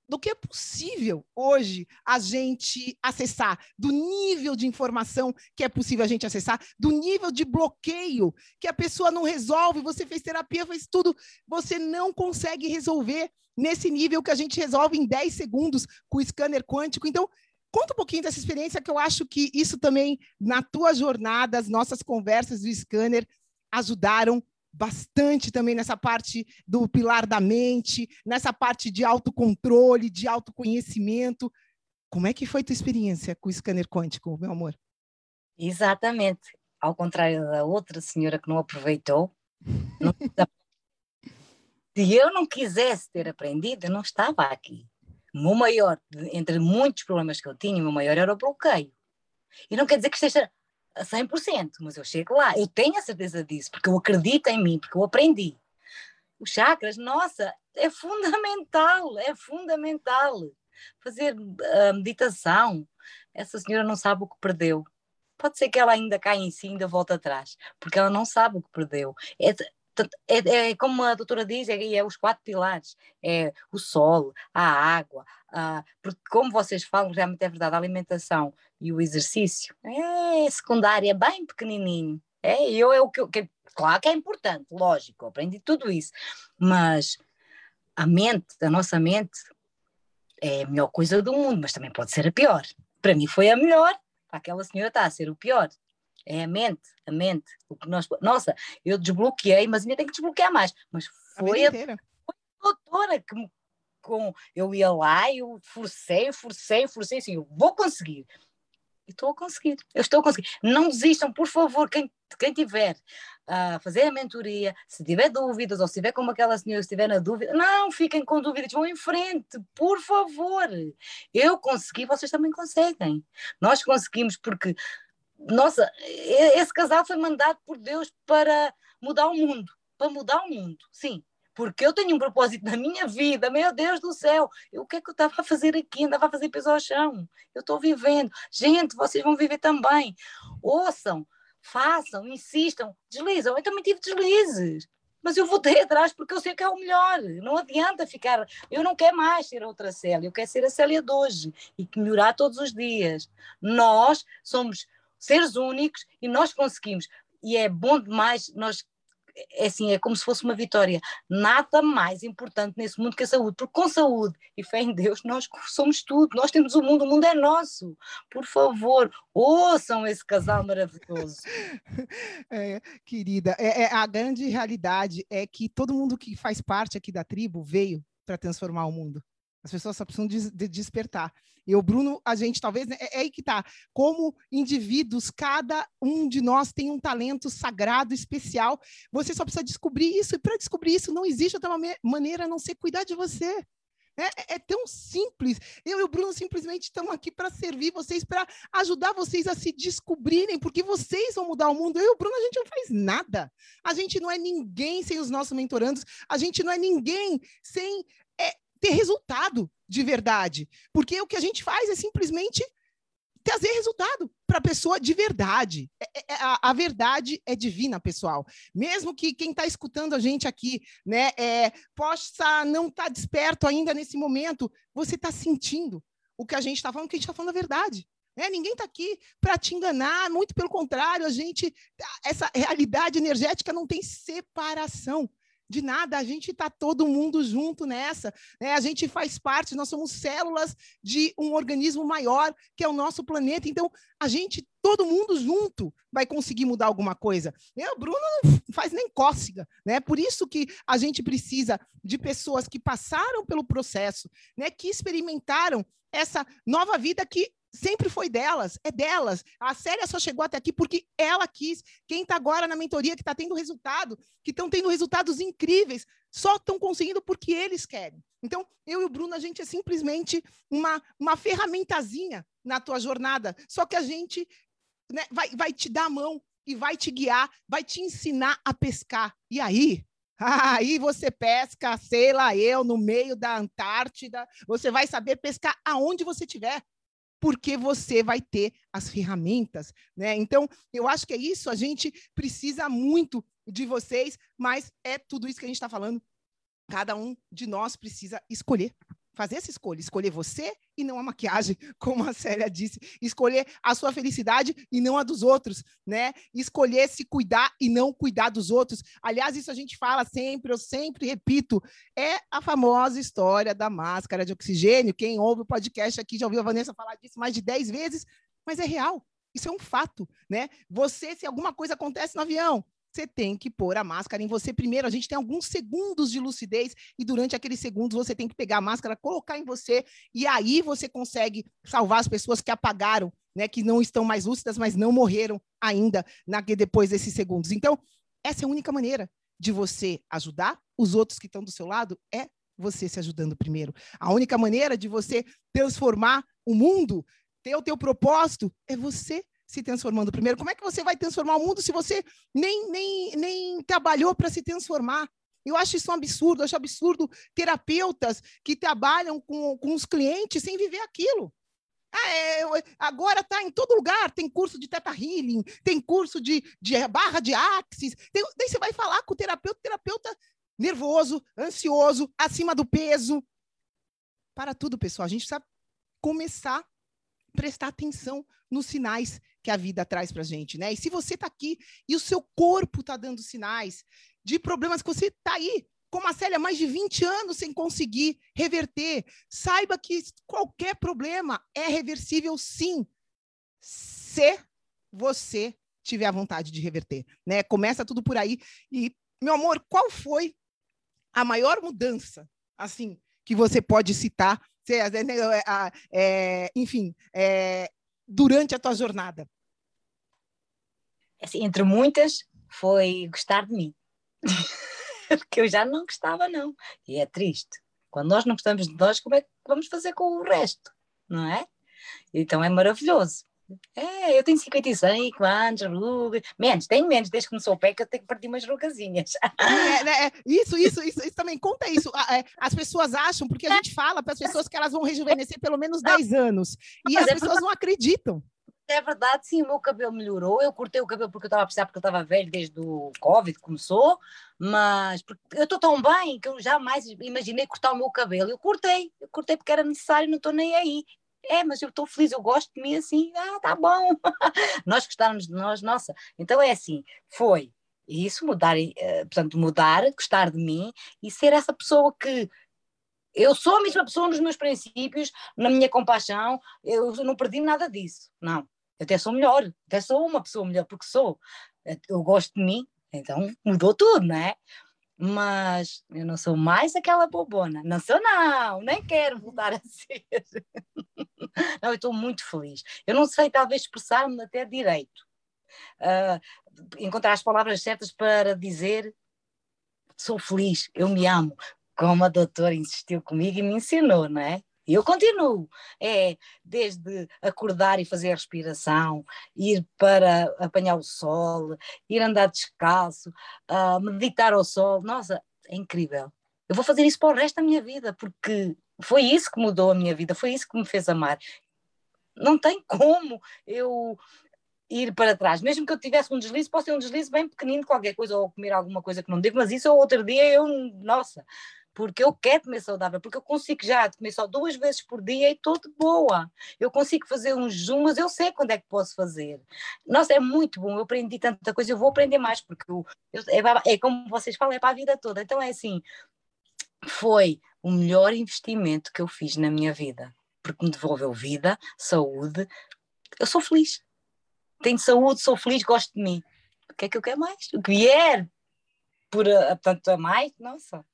do que é possível hoje a gente acessar, do nível de informação que é possível a gente acessar, do nível de bloqueio que a pessoa não resolve, você fez terapia, fez tudo, você não consegue resolver nesse nível que a gente resolve em 10 segundos com o scanner quântico. Então, Conta um pouquinho dessa experiência, que eu acho que isso também, na tua jornada, as nossas conversas do scanner ajudaram bastante também nessa parte do pilar da mente, nessa parte de autocontrole, de autoconhecimento. Como é que foi tua experiência com o scanner quântico, meu amor? Exatamente. Ao contrário da outra senhora que não aproveitou, [LAUGHS] não... se eu não quisesse ter aprendido, eu não estava aqui. O meu maior, entre muitos problemas que eu tinha, o meu maior era o bloqueio. E não quer dizer que esteja a 100%, mas eu chego lá, eu tenho a certeza disso, porque eu acredito em mim, porque eu aprendi. Os chakras, nossa, é fundamental, é fundamental. Fazer a uh, meditação, essa senhora não sabe o que perdeu. Pode ser que ela ainda caia em si ainda volta atrás, porque ela não sabe o que perdeu. É, é, é, como a doutora diz, é, é, os quatro pilares, é o sol, a água, a, porque como vocês falam, realmente é verdade, a alimentação e o exercício é secundária, bem pequenininho, é, eu, é o que, que, claro que é importante, lógico, aprendi tudo isso, mas a mente, a nossa mente é a melhor coisa do mundo, mas também pode ser a pior, para mim foi a melhor, aquela senhora está a ser o pior, é a mente, a mente. O que nós, nossa, eu desbloqueei, mas ainda tenho que desbloquear mais. Mas foi a, a, a doutora que me. Com, eu ia lá eu forcei, forcei, forcei, assim, eu vou conseguir. E estou a conseguir, eu estou a conseguir. Não desistam, por favor, quem, quem tiver a fazer a mentoria, se tiver dúvidas, ou se tiver como aquela senhora, se estiver na dúvida, não fiquem com dúvidas, vão em frente, por favor. Eu consegui, vocês também conseguem. Nós conseguimos porque nossa, esse casal foi mandado por Deus para mudar o mundo, para mudar o mundo, sim. Porque eu tenho um propósito na minha vida, meu Deus do céu, eu, o que é que eu estava a fazer aqui? Andava a fazer peso ao chão. Eu estou vivendo. Gente, vocês vão viver também. Ouçam, façam, insistam, deslizam. Eu também tive deslizes. mas eu voltei atrás porque eu sei que é o melhor. Não adianta ficar. Eu não quero mais ser outra Célia, eu quero ser a Célia de hoje e que melhorar todos os dias. Nós somos seres únicos e nós conseguimos. E é bom demais nós é assim, é como se fosse uma vitória. Nada mais importante nesse mundo que a saúde, porque com saúde e fé em Deus nós somos tudo, nós temos o mundo, o mundo é nosso. Por favor, ouçam esse casal maravilhoso. [LAUGHS] É, querida, é, é, a grande realidade é que todo mundo que faz parte aqui da tribo veio para transformar o mundo. As pessoas só precisam de, de despertar. E o Bruno, a gente talvez, né, é, é aí que tá. Como indivíduos, cada um de nós tem um talento sagrado, especial. Você só precisa descobrir isso. E para descobrir isso, não existe outra maneira a não ser cuidar de você. É, é, é, tão simples. Eu e o Bruno simplesmente estamos aqui para servir vocês, para ajudar vocês a se descobrirem, porque vocês vão mudar o mundo. Eu e o Bruno, a gente não faz nada. A gente não é ninguém sem os nossos mentorandos, a gente não é ninguém sem ter resultado de verdade. Porque o que a gente faz é simplesmente trazer resultado para a pessoa de verdade. É, é, é, a, a, verdade é divina, pessoal. Mesmo que quem está escutando a gente aqui, né, é, possa não estar tá desperto ainda nesse momento, você está sentindo o que a gente está falando, que a gente está falando a verdade. Né? Ninguém está aqui para te enganar, muito pelo contrário, a gente, essa realidade energética não tem separação de nada, a gente está todo mundo junto nessa, né? A gente faz parte, nós somos células de um organismo maior, que é o nosso planeta. Então, a gente, todo mundo junto, vai conseguir mudar alguma coisa. O Bruno não faz nem cócega, né? Por isso que a gente precisa de pessoas que passaram pelo processo, né? Que experimentaram essa nova vida que sempre foi delas, é delas. A Célia só chegou até aqui porque ela quis. Quem está agora na mentoria, que está tendo resultado, que estão tendo resultados incríveis, só estão conseguindo porque eles querem. Então, eu e o Bruno, a gente é simplesmente uma, uma ferramentazinha na tua jornada. Só que a gente né, vai, vai te dar a mão e vai te guiar, vai te ensinar a pescar. E aí, [LAUGHS] Aí você pesca, sei lá, eu, no meio da Antártida, você vai saber pescar aonde você estiver porque você vai ter as ferramentas, né? Então, eu acho que é isso, a gente precisa muito de vocês, mas é tudo isso que a gente está falando. Cada um de nós precisa escolher fazer essa escolha, escolher você e não a maquiagem, [LAUGHS] como a Célia disse, escolher a sua felicidade e não a dos outros, né? Escolher se cuidar e não cuidar dos outros. Aliás, isso a gente fala sempre, eu sempre repito, é a famosa história da máscara de oxigênio. Quem ouve o podcast aqui já ouviu a Vanessa falar disso mais de 10 vezes, mas é real. Isso é um fato, né? Você, se alguma coisa acontece no avião, você tem que pôr a máscara em você primeiro. A gente tem alguns segundos de lucidez e durante aqueles segundos você tem que pegar a máscara, colocar em você e aí você consegue salvar as pessoas que apagaram, né, que não estão mais lúcidas, mas não morreram ainda na, depois desses segundos. Então, essa é a única maneira de você ajudar os outros que estão do seu lado é você se ajudando primeiro. A única maneira de você transformar o mundo, ter o teu propósito, é você se transformando primeiro? Como é que você vai transformar o mundo se você nem, nem, nem trabalhou para se transformar? Eu acho isso um absurdo, eu acho absurdo terapeutas que trabalham com, com os clientes sem viver aquilo. Ah, é, agora está em todo lugar, tem curso de Teta Healing, tem curso de, de barra de axis. Tem, daí você vai falar com o terapeuta, terapeuta nervoso, ansioso, acima do peso. Para tudo, pessoal. A gente precisa começar a prestar atenção nos sinais que a vida traz para gente, né? E se você está aqui e o seu corpo está dando sinais de problemas que você está aí, como a Célia, mais de 20 anos sem conseguir reverter, saiba que qualquer problema é reversível sim, se você tiver a vontade de reverter, né? Começa tudo por aí. E, meu amor, qual foi a maior mudança, assim, que você pode citar? É, é, enfim, é, durante a tua jornada? Assim, entre muitas, foi gostar de mim. [LAUGHS] Porque eu já não gostava, não. E é triste. Quando nós não gostamos de nós, como é que vamos fazer com o resto? Não é? Então é maravilhoso. É, eu tenho 55 anos, rugas. Menos, tenho menos, desde que começou o pé que eu tenho que partir umas rugazinhas. É, né, é, isso, isso, isso, isso, também, conta isso. É, as pessoas acham, porque a gente fala para as pessoas que elas vão rejuvenescer pelo menos 10 anos. E as é pessoas não acreditam. É verdade, sim, o meu cabelo melhorou. Eu cortei o cabelo porque eu estava a precisar, porque eu estava velho desde o Covid começou, mas eu estou tão bem que eu jamais imaginei cortar o meu cabelo. Eu cortei, eu cortei porque era necessário, não estou nem aí. É, mas eu estou feliz, eu gosto de mim assim, ah, tá bom. [LAUGHS] nós gostarmos de nós, nossa. Então é assim, foi isso, mudar, eh, portanto, mudar, gostar de mim e ser essa pessoa que eu sou a mesma pessoa nos meus princípios, na minha compaixão, eu não perdi nada disso, não. Até sou melhor, até sou uma pessoa melhor, porque sou. Eu gosto de mim, então mudou tudo, não é? Mas eu não sou mais aquela bobona. Não sou, não, nem quero voltar a ser. [LAUGHS] não, eu estou muito feliz. Eu não sei, talvez, expressar-me até direito. Uh, encontrar as palavras certas para dizer sou feliz, eu me amo, como a doutora insistiu comigo e me ensinou, não é? E eu continuo, é desde acordar e fazer a respiração, ir para apanhar o sol, ir andar descalço, uh, meditar ao sol, nossa, é incrível. Eu vou fazer isso para o resto da minha vida, porque foi isso que mudou a minha vida, foi isso que me fez amar. Não tem como eu ir para trás. Mesmo que eu tivesse um deslize, posso ter um deslize bem pequenino, qualquer coisa, ou comer alguma coisa que não devo, mas isso outro dia eu, nossa, porque eu quero comer saudável, porque eu consigo já comer só duas vezes por dia e estou de boa. Eu consigo fazer jejum, mas eu sei quando é que posso fazer. Nossa, é muito bom, eu aprendi tanta coisa, eu vou aprender mais, porque eu, eu, é, é como vocês falam, é para a vida toda. Então é assim, foi o melhor investimento que eu fiz na minha vida, porque me devolveu vida, saúde, eu sou feliz tenho saúde, sou feliz, gosto de mim. O que é que eu quero mais? O que vier por tanto a mais, nossa.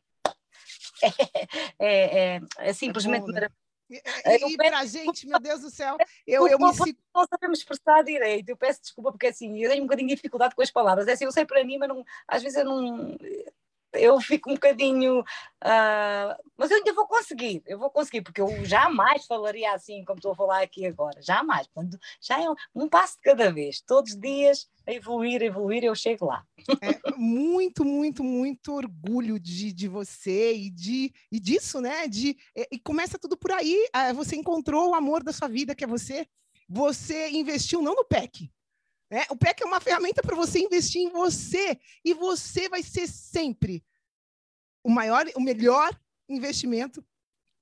[LAUGHS] É, é, é simplesmente é E, e para a gente, meu Deus do céu, eu, eu me sinto. Não sabemos expressar direito, eu peço desculpa, porque assim, eu tenho um bocadinho de dificuldade com as palavras. É assim, eu sei para mim, mas não, às vezes eu não eu fico um bocadinho. Uh, mas eu ainda vou conseguir, eu vou conseguir, porque eu jamais falaria assim como estou a falar aqui agora, jamais. Quando, já é um, um passo de cada vez, todos os dias a evoluir, a evoluir, eu chego lá. É, muito, muito, muito orgulho de, de você e, de, e disso, né? De, e, e começa tudo por aí. Ah, você encontrou o amor da sua vida, que é você. Você investiu não no PEC, é, o PEC é uma ferramenta para você investir em você e você vai ser sempre o maior, o melhor investimento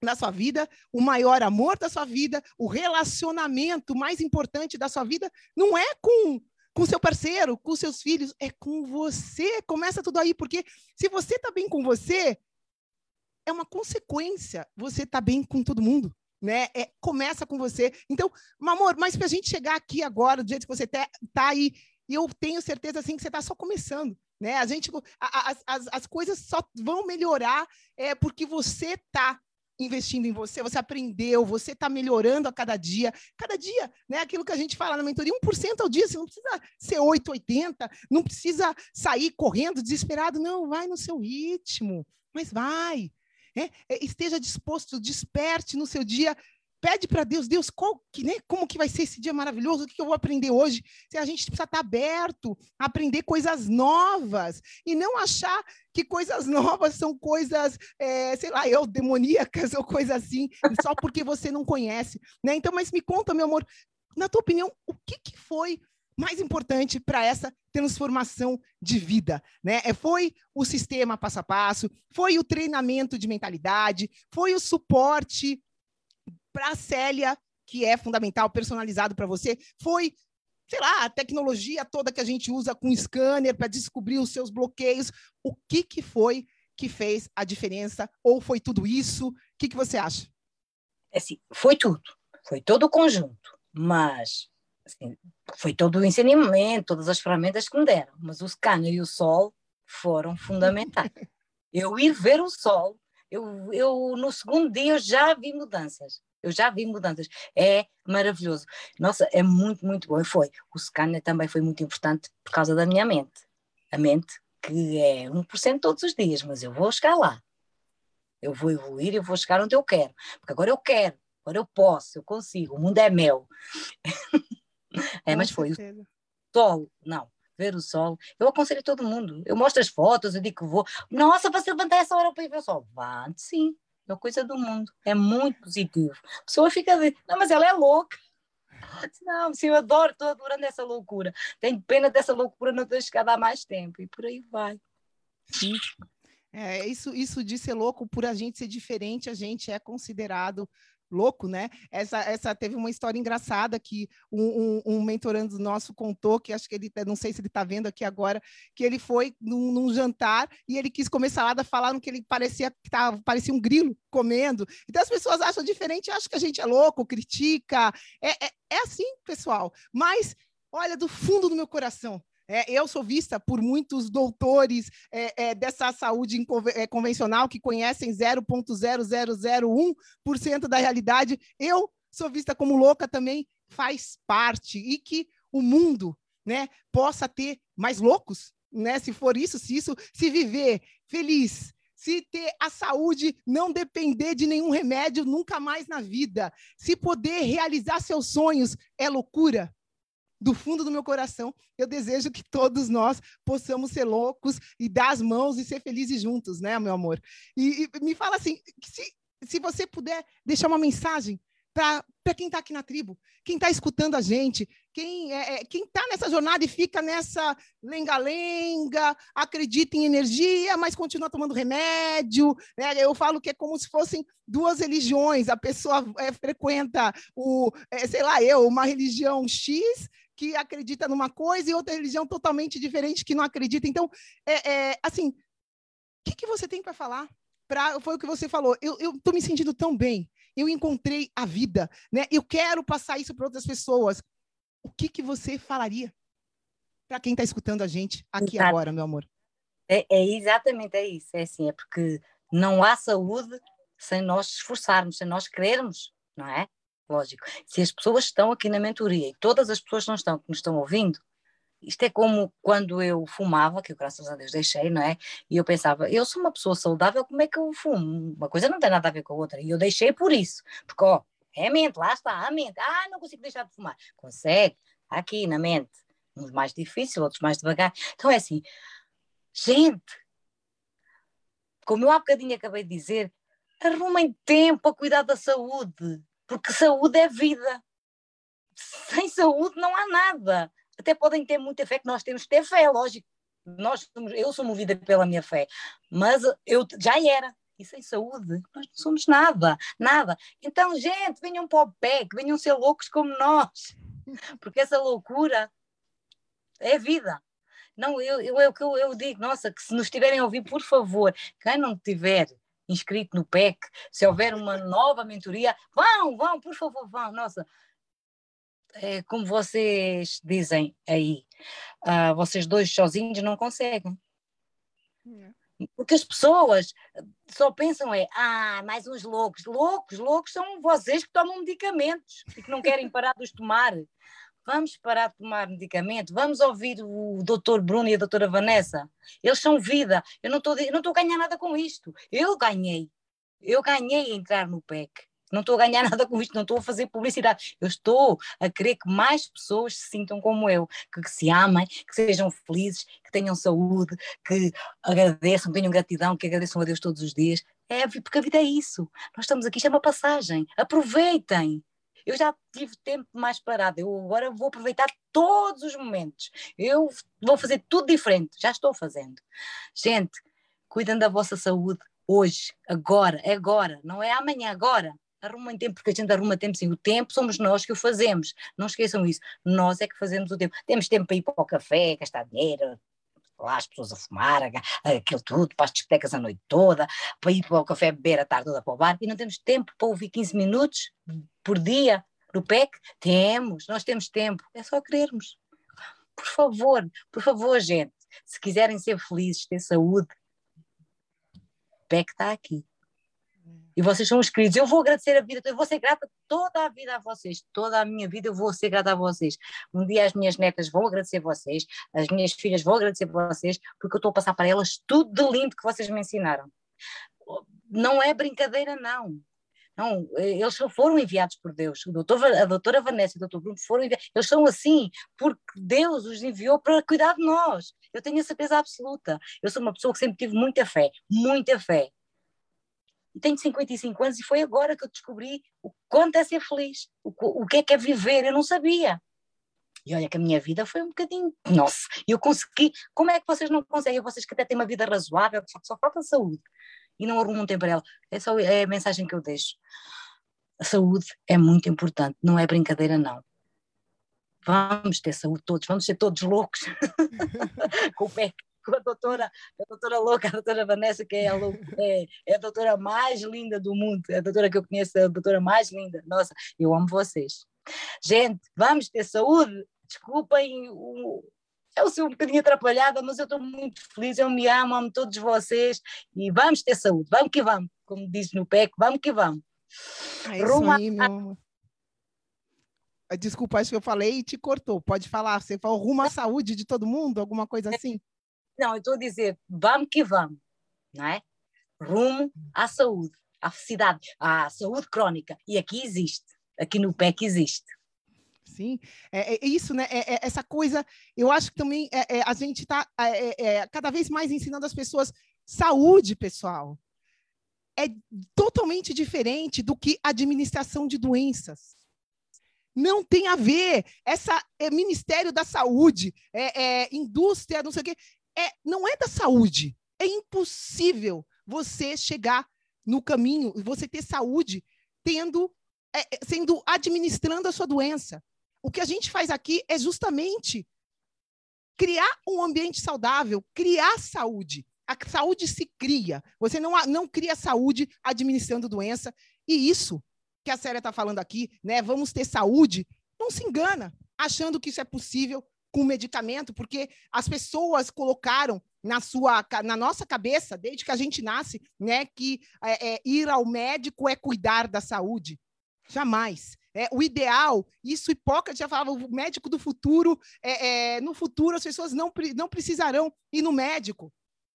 da sua vida, o maior amor da sua vida, o relacionamento mais importante da sua vida não é com com seu parceiro, com seus filhos, é com você. Começa tudo aí, porque se você está bem com você, é uma consequência você estar tá bem com todo mundo né? É, começa com você. Então, amor, mas para a gente chegar aqui agora, do jeito que você está tá aí, e eu tenho certeza assim que você está só começando. Né? A gente, a, a, as, as coisas só vão melhorar é, porque você está investindo em você, você aprendeu, você está melhorando a cada dia. Cada dia, né? Aquilo que a gente fala na mentoria, 1% ao dia, você não precisa ser 8, 80, não precisa sair correndo desesperado, não, vai no seu ritmo, mas vai, é, é, esteja disposto, desperte no seu dia, pede para Deus, Deus, qual que, né, como que vai ser esse dia maravilhoso? O que eu vou aprender hoje? Se a gente precisa estar aberto a aprender coisas novas e não achar que coisas [LAUGHS] novas são coisas, é, sei lá, eu demoníacas ou coisa assim, só porque você não conhece, né? Então, mas me conta, meu amor, na tua opinião, o que, que foi mais importante para essa transformação de vida, né? É, foi o sistema passo a passo, foi o treinamento de mentalidade, foi o suporte para a Célia, que é fundamental, personalizado para você, foi, sei lá, a tecnologia toda que a gente usa com scanner para descobrir os seus bloqueios. O que, que foi que fez a diferença? Ou foi tudo isso? O que, que você acha? É assim, foi tudo, foi todo o conjunto, mas Assim, foi todo o ensinamento, todas as ferramentas que me deram, mas o scanner e o sol foram fundamentais. [LAUGHS] Eu ir ver o sol, eu, eu no segundo dia eu já vi mudanças. Eu já vi mudanças. É maravilhoso. Nossa, é muito, muito bom. E foi. O scanner também foi muito importante por causa da minha mente. A mente, que é 1% todos os dias, mas eu vou chegar lá. Eu vou evoluir, eu vou chegar onde eu quero. Porque agora eu quero, agora eu posso, eu consigo. O mundo é meu. [LAUGHS] É, mas foi certeza. sol, não, ver o sol. Eu aconselho todo mundo. Eu mostro as fotos, eu digo que vou. Nossa, você levantar essa hora para ir ver o sol. Vá, sim, é uma coisa do mundo. É muito positivo. A pessoa fica dizer, não, mas ela é louca. [LAUGHS] Não, sim, eu adoro, estou adorando essa loucura. Tenho pena dessa loucura não ter chegado há mais tempo e por aí vai. Sim. É, isso, isso de ser louco, por a gente ser diferente, a gente é considerado louco, né? Essa, essa teve uma história engraçada que um, um, um mentorando nosso contou, que acho que ele, não sei se ele está vendo aqui agora, que ele foi num, num, jantar e ele quis comer salada, falaram que ele parecia que tava, parecia um grilo comendo. Então as pessoas acham diferente, acham que a gente é louco, critica. É, é, é assim, pessoal. Mas olha, do fundo do meu coração, é, eu sou vista por muitos doutores é, é, dessa saúde é, convencional que conhecem 0,0001% da realidade. Eu sou vista como louca também, faz parte. E que o mundo né, possa ter mais loucos, né? Se for isso, se isso, se viver feliz, se ter a saúde, não depender de nenhum remédio nunca mais na vida, se poder realizar seus sonhos, é loucura do fundo do meu coração, eu desejo que todos nós possamos ser loucos e dar as mãos e ser felizes juntos, né, meu amor? E, e me fala assim, se, se você puder deixar uma mensagem para quem está aqui na tribo, quem está escutando a gente, quem é, é está nessa jornada e fica nessa lenga-lenga, acredita em energia, mas continua tomando remédio. Né? Eu falo que é como se fossem duas religiões. A pessoa é, frequenta o, é, sei lá, eu, uma religião X que acredita numa coisa e outra religião totalmente diferente que não acredita. Então, é, é assim, o que, que você tem para falar? Pra, foi o que você falou. Eu estou me sentindo tão bem. Eu encontrei a vida, né? Eu quero passar isso para outras pessoas. O que, que você falaria para quem está escutando a gente aqui Exato. agora, meu amor? É, é, exatamente é isso. É assim, é porque não há saúde sem nós esforçarmos, sem nós querermos, não é? Lógico. Se as pessoas estão aqui na mentoria e todas as pessoas não estão, que nos estão ouvindo, isto é como quando eu fumava, que eu graças a Deus deixei, não é? E eu pensava, eu sou uma pessoa saudável, como é que eu fumo? Uma coisa não tem nada a ver com a outra. E eu deixei por isso, porque ó, é a mente, lá está, a mente. Ah, não consigo deixar de fumar. Consegue, aqui na mente. Uns mais difíceis, outros mais devagar. Então é assim, gente, como eu há bocadinho acabei de dizer, arrumem tempo a cuidar da saúde porque saúde é vida. Sem saúde não há nada. Até podem ter muita fé, que nós temos que ter fé, lógico. Nós somos, eu sou movida pela minha fé, mas eu já era. E sem saúde, nós não somos nada, nada. Então, gente, venham para o pé, que venham ser loucos como nós, porque essa loucura é vida. Não, eu, eu, eu, eu, eu digo, nossa, que se nos estiverem a ouvir, por favor, quem não tiver inscrito no PEC, se houver uma nova mentoria, vão, vão, por favor, vão. Nossa, é, como vocês dizem aí, uh, vocês dois sozinhos não conseguem. Porque as pessoas só pensam é, ah, mais uns loucos. Loucos, loucos são vocês que tomam medicamentos e que não querem parar de os tomar vamos parar de tomar medicamento, vamos ouvir o doutor Bruno e a doutora Vanessa, eles são vida, eu não estou não a ganhar nada com isto, eu ganhei, eu ganhei entrar no PEC, não estou a ganhar [LAUGHS] nada com isto, não estou a fazer publicidade, eu estou a querer que mais pessoas se sintam como eu, que, que se amem, que sejam felizes, que tenham saúde, que agradeçam, tenham gratidão, que agradeçam a Deus todos os dias, é, porque a vida é isso, nós estamos aqui, isto é uma passagem, aproveitem, eu já tive tempo mais parado, eu agora vou aproveitar todos os momentos. Eu vou fazer tudo diferente, já estou fazendo. Gente, cuidem da vossa saúde hoje, agora, é agora, não é amanhã, agora. Arrumem tempo, porque a gente arruma tempo sim. O tempo somos nós que o fazemos. Não esqueçam isso. Nós é que fazemos o tempo. Temos tempo para ir para o café, gastar dinheiro, lá as pessoas a fumar, aquilo tudo, para as discotecas a noite toda, para ir para o café beber a tarde toda para o bar, e não temos tempo para ouvir 15 minutos por dia no PEC? Temos, nós temos tempo, é só querermos. Por favor, por favor, gente, se quiserem ser felizes, ter saúde, o PEC está aqui. E vocês são os queridos. Eu vou agradecer a vida, eu vou ser grata toda a vida a vocês, toda a minha vida eu vou ser grata a vocês. Um dia as minhas netas vão agradecer vocês, as minhas filhas vão agradecer vocês, porque eu estou a passar para elas tudo de lindo que vocês me ensinaram. Não é brincadeira, não. Não, eles foram enviados por Deus. O doutor, a doutora Vanessa e o doutor Bruno foram enviados. Eles são assim porque Deus os enviou para cuidar de nós. Eu tenho a certeza absoluta. Eu sou uma pessoa que sempre tive muita fé, muita fé. E tenho 55 anos e foi agora que eu descobri quanto é ser feliz, o, o que é que é viver, eu não sabia. E olha que a minha vida foi um bocadinho. Nossa, eu consegui. Como é que vocês não conseguem? Vocês que até têm uma vida razoável, só só falta saúde e não arrumam tempo para ela. É só é a mensagem que eu deixo. A saúde é muito importante, não é brincadeira, não. Vamos ter saúde todos, vamos ser todos loucos [LAUGHS] com o pé com a doutora, a doutora louca, a doutora Vanessa, que é a, é, é a doutora mais linda do mundo, é a doutora que eu conheço, é a doutora mais linda. Nossa, eu amo vocês. Gente, vamos ter saúde. Desculpem o, eu sou um bocadinho atrapalhada, mas eu estou muito feliz, eu me amo, amo todos vocês e vamos ter saúde, vamos que vamos, como diz no PEC, vamos que vamos. É Ruma... aí, meu. Ah, desculpa, acho que eu falei e te cortou. Pode falar, você falou rumo à saúde de todo mundo, alguma coisa assim? Não, eu estou a dizer, vamos que vamos, não é? Rumo à saúde, à felicidade, à saúde crónica. E aqui existe, aqui no PEC existe. Sim, é, é isso, né? É, é, essa coisa, eu acho que também é, é a gente está é, cada vez mais ensinando as pessoas saúde, pessoal. É totalmente diferente do que administração de doenças. Não tem a ver. Essa é Ministério da Saúde, é, indústria, não sei o quê. É, não é da saúde. É impossível você chegar no caminho, você ter saúde tendo sendo administrando a sua doença. O que a gente faz aqui é justamente criar um ambiente saudável, criar saúde. A saúde se cria. Você não, não cria saúde administrando doença. E isso que a Célia está falando aqui, né? Vamos ter saúde. Não se engana, achando que isso é possível com medicamento, porque as pessoas colocaram na sua, na nossa cabeça, desde que a gente nasce, né, que é, é, ir ao médico é cuidar da saúde. Jamais. É, o ideal, isso Hipócrates já falava, o médico do futuro, é, é, no futuro as pessoas não, não precisarão ir no médico.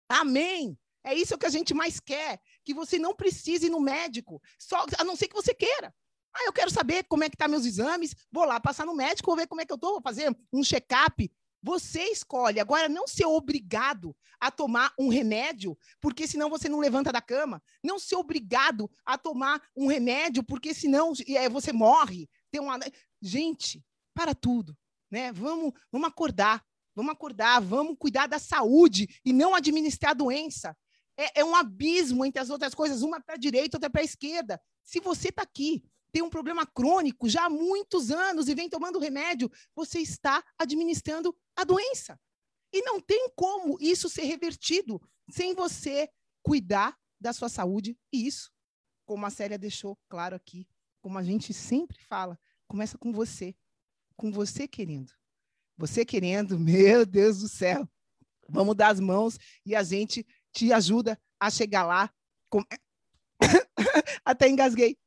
Amém. É isso que a gente mais quer, que você não precise ir no médico, só, a não ser que você queira. Ah, eu quero saber como é que tá meus exames, vou lá passar no médico, vou ver como é que eu tô, vou fazer um check-up. Você escolhe. Agora, não ser obrigado a tomar um remédio, porque senão você não levanta da cama. Não ser obrigado a tomar um remédio, porque senão é, você morre. Tem uma... Gente, para tudo. Né? Vamos, vamos acordar. Vamos acordar, vamos cuidar da saúde e não administrar a doença. É, é um abismo entre as outras coisas, uma para a direita, outra para a esquerda. Se você está aqui tem um problema crônico já há muitos anos e vem tomando remédio, você está administrando a doença. E não tem como isso ser revertido sem você cuidar da sua saúde. E isso, como a Célia deixou claro aqui, como a gente sempre fala, começa com você. Com você querendo. Você querendo, [LAUGHS] meu Deus do céu. Vamos dar as mãos e a gente te ajuda a chegar lá. Com... [COUGHS] Até engasguei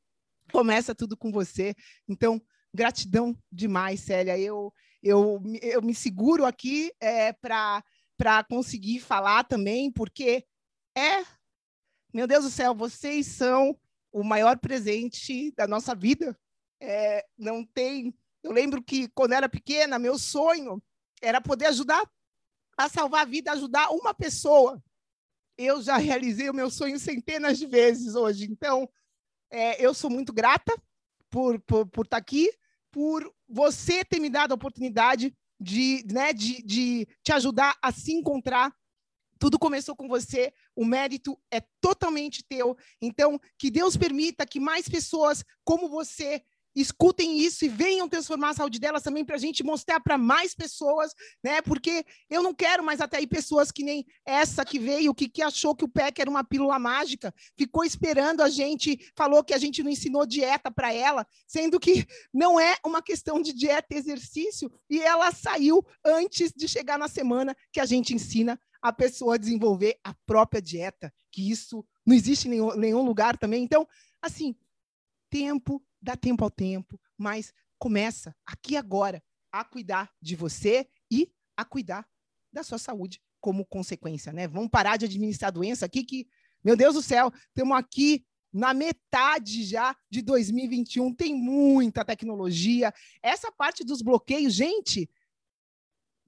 começa tudo com você. Então, gratidão demais, Célia. Eu, eu, eu me seguro aqui é, para conseguir falar também, porque é, meu Deus do céu, vocês são o maior presente da nossa vida. É, não tem. Eu lembro que quando era pequena, meu sonho era poder ajudar a salvar a vida, ajudar uma pessoa. Eu já realizei o meu sonho centenas de vezes hoje. Então, é, eu sou muito grata por, por, por estar tá aqui, por você ter me dado a oportunidade de, né, de, de te ajudar a se encontrar. Tudo começou com você, o mérito é totalmente teu. Então, que Deus permita que mais pessoas como você escutem isso e venham transformar a saúde delas também para a gente mostrar para mais pessoas, né? Porque eu não quero mais até aí pessoas que nem essa que veio, que, que achou que o PEC era uma pílula mágica, ficou esperando a gente, falou que a gente não ensinou dieta para ela, sendo que não é uma questão de dieta e exercício, e ela saiu antes de chegar na semana que a gente ensina a pessoa a desenvolver a própria dieta, que isso não existe em nenhum, nenhum lugar também. Então, assim, tempo dá tempo ao tempo, mas começa aqui agora a cuidar de você e a cuidar da sua saúde como consequência, né? Vamos parar de administrar doença aqui que, meu Deus do céu, estamos aqui na metade já de 2021, tem muita tecnologia. Essa parte dos bloqueios, gente,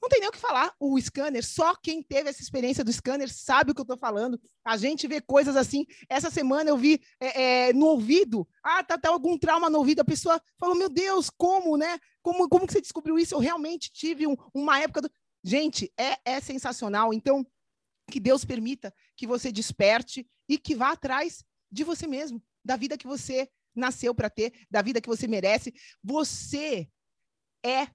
não tem nem o que falar. O scanner, só quem teve essa experiência do scanner sabe o que eu estou falando. A gente vê coisas assim. Essa semana eu vi é, é, no ouvido. Ah, tá, tá algum trauma no ouvido. A pessoa falou: Meu Deus, como, né? Como, como que você descobriu isso? Eu realmente tive um, uma época do. Gente, é, é sensacional. Então, que Deus permita que você desperte e que vá atrás de você mesmo, da vida que você nasceu para ter, da vida que você merece. Você é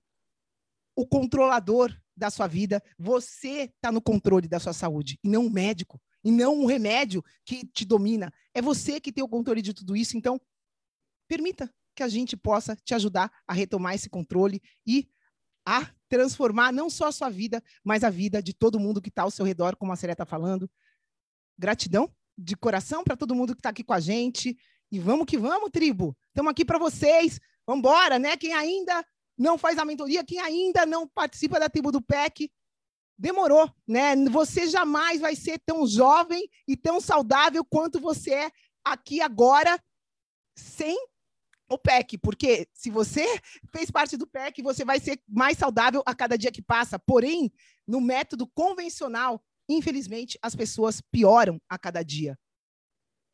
o controlador da sua vida, você está no controle da sua saúde, e não um médico, e não um remédio que te domina. É você que tem o controle de tudo isso. Então, permita que a gente possa te ajudar a retomar esse controle e a transformar não só a sua vida, mas a vida de todo mundo que está ao seu redor, como a Célia está falando. Gratidão de coração para todo mundo que está aqui com a gente. E vamos que vamos, tribo. Estamos aqui para vocês. Vamos embora, né? Quem ainda não faz a mentoria, quem ainda não participa da tribo do PEC, demorou, né? Você jamais vai ser tão jovem e tão saudável quanto você é aqui agora, sem o PEC, porque se você fez parte do PEC, você vai ser mais saudável a cada dia que passa. Porém, no método convencional, infelizmente, as pessoas pioram a cada dia.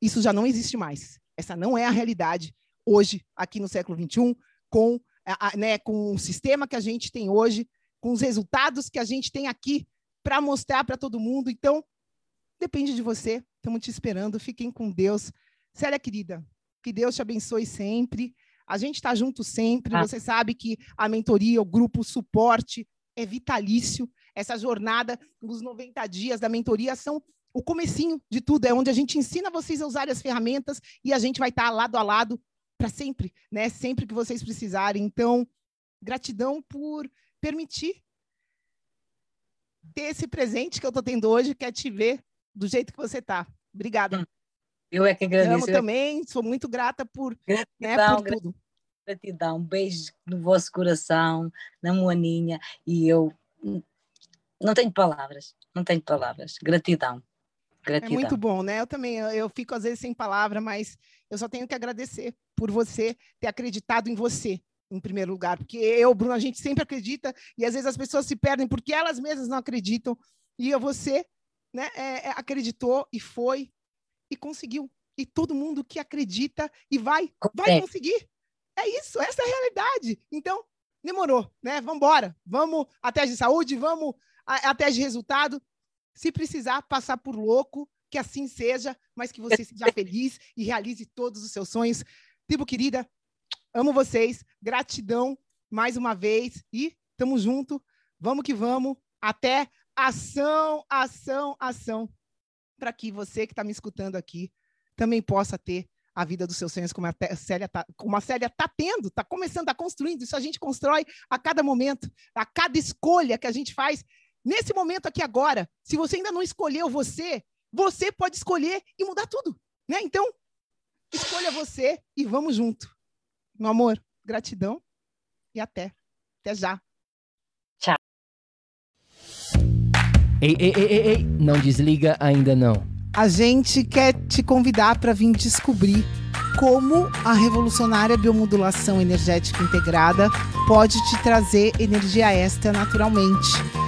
Isso já não existe mais. Essa não é a realidade hoje, aqui no século XXI, com a, né, com o sistema que a gente tem hoje, com os resultados que a gente tem aqui para mostrar para todo mundo. Então, depende de você. Estamos te esperando. Fiquem com Deus. Célia, querida, que Deus te abençoe sempre. A gente está junto sempre. Ah. Você sabe que a mentoria, o grupo, o suporte é vitalício. Essa jornada, os 90 dias da mentoria são o comecinho de tudo. É onde a gente ensina vocês a usar as ferramentas e a gente vai estar tá lado a lado para sempre, né? Sempre que vocês precisarem. Então, gratidão por permitir ter esse presente que eu estou tendo hoje, que é te ver do jeito que você está. Obrigada. Hum. Eu é que agradeço. Eu também, sou muito grata por, gratidão, né, por tudo. Gratidão, um beijo no vosso coração, na moaninha, e eu não tenho palavras, não tenho palavras. Gratidão. Gratidão. É muito bom, né? Eu também, eu fico às vezes sem palavra, mas eu só tenho que agradecer por você ter acreditado em você, em primeiro lugar. Porque eu, Bruno, a gente sempre acredita e às vezes as pessoas se perdem porque elas mesmas não acreditam. E você né, é, é, acreditou e foi e conseguiu. E todo mundo que acredita e vai, vai conseguir. É isso, essa é a realidade. Então, demorou, né? Vamos embora. Vamos até de saúde, vamos até de resultado. Se precisar passar por louco, que assim seja, mas que você seja feliz e realize todos os seus sonhos. Tribo querida, amo vocês, gratidão mais uma vez e tamo junto. Vamos que vamos. Até ação, ação, ação. Para que você que está me escutando aqui também possa ter a vida dos seus sonhos, como a Célia está tá tendo, está começando, a tá construindo. Isso a gente constrói a cada momento, a cada escolha que a gente faz. Nesse momento aqui agora, se você ainda não escolheu você, você pode escolher e mudar tudo, né? Então, escolha você e vamos junto. Meu amor, gratidão e até. Até já. Tchau. Ei, ei, ei, ei, ei, não desliga ainda não. A gente quer te convidar para vir descobrir como a revolucionária biomodulação energética integrada pode te trazer energia extra naturalmente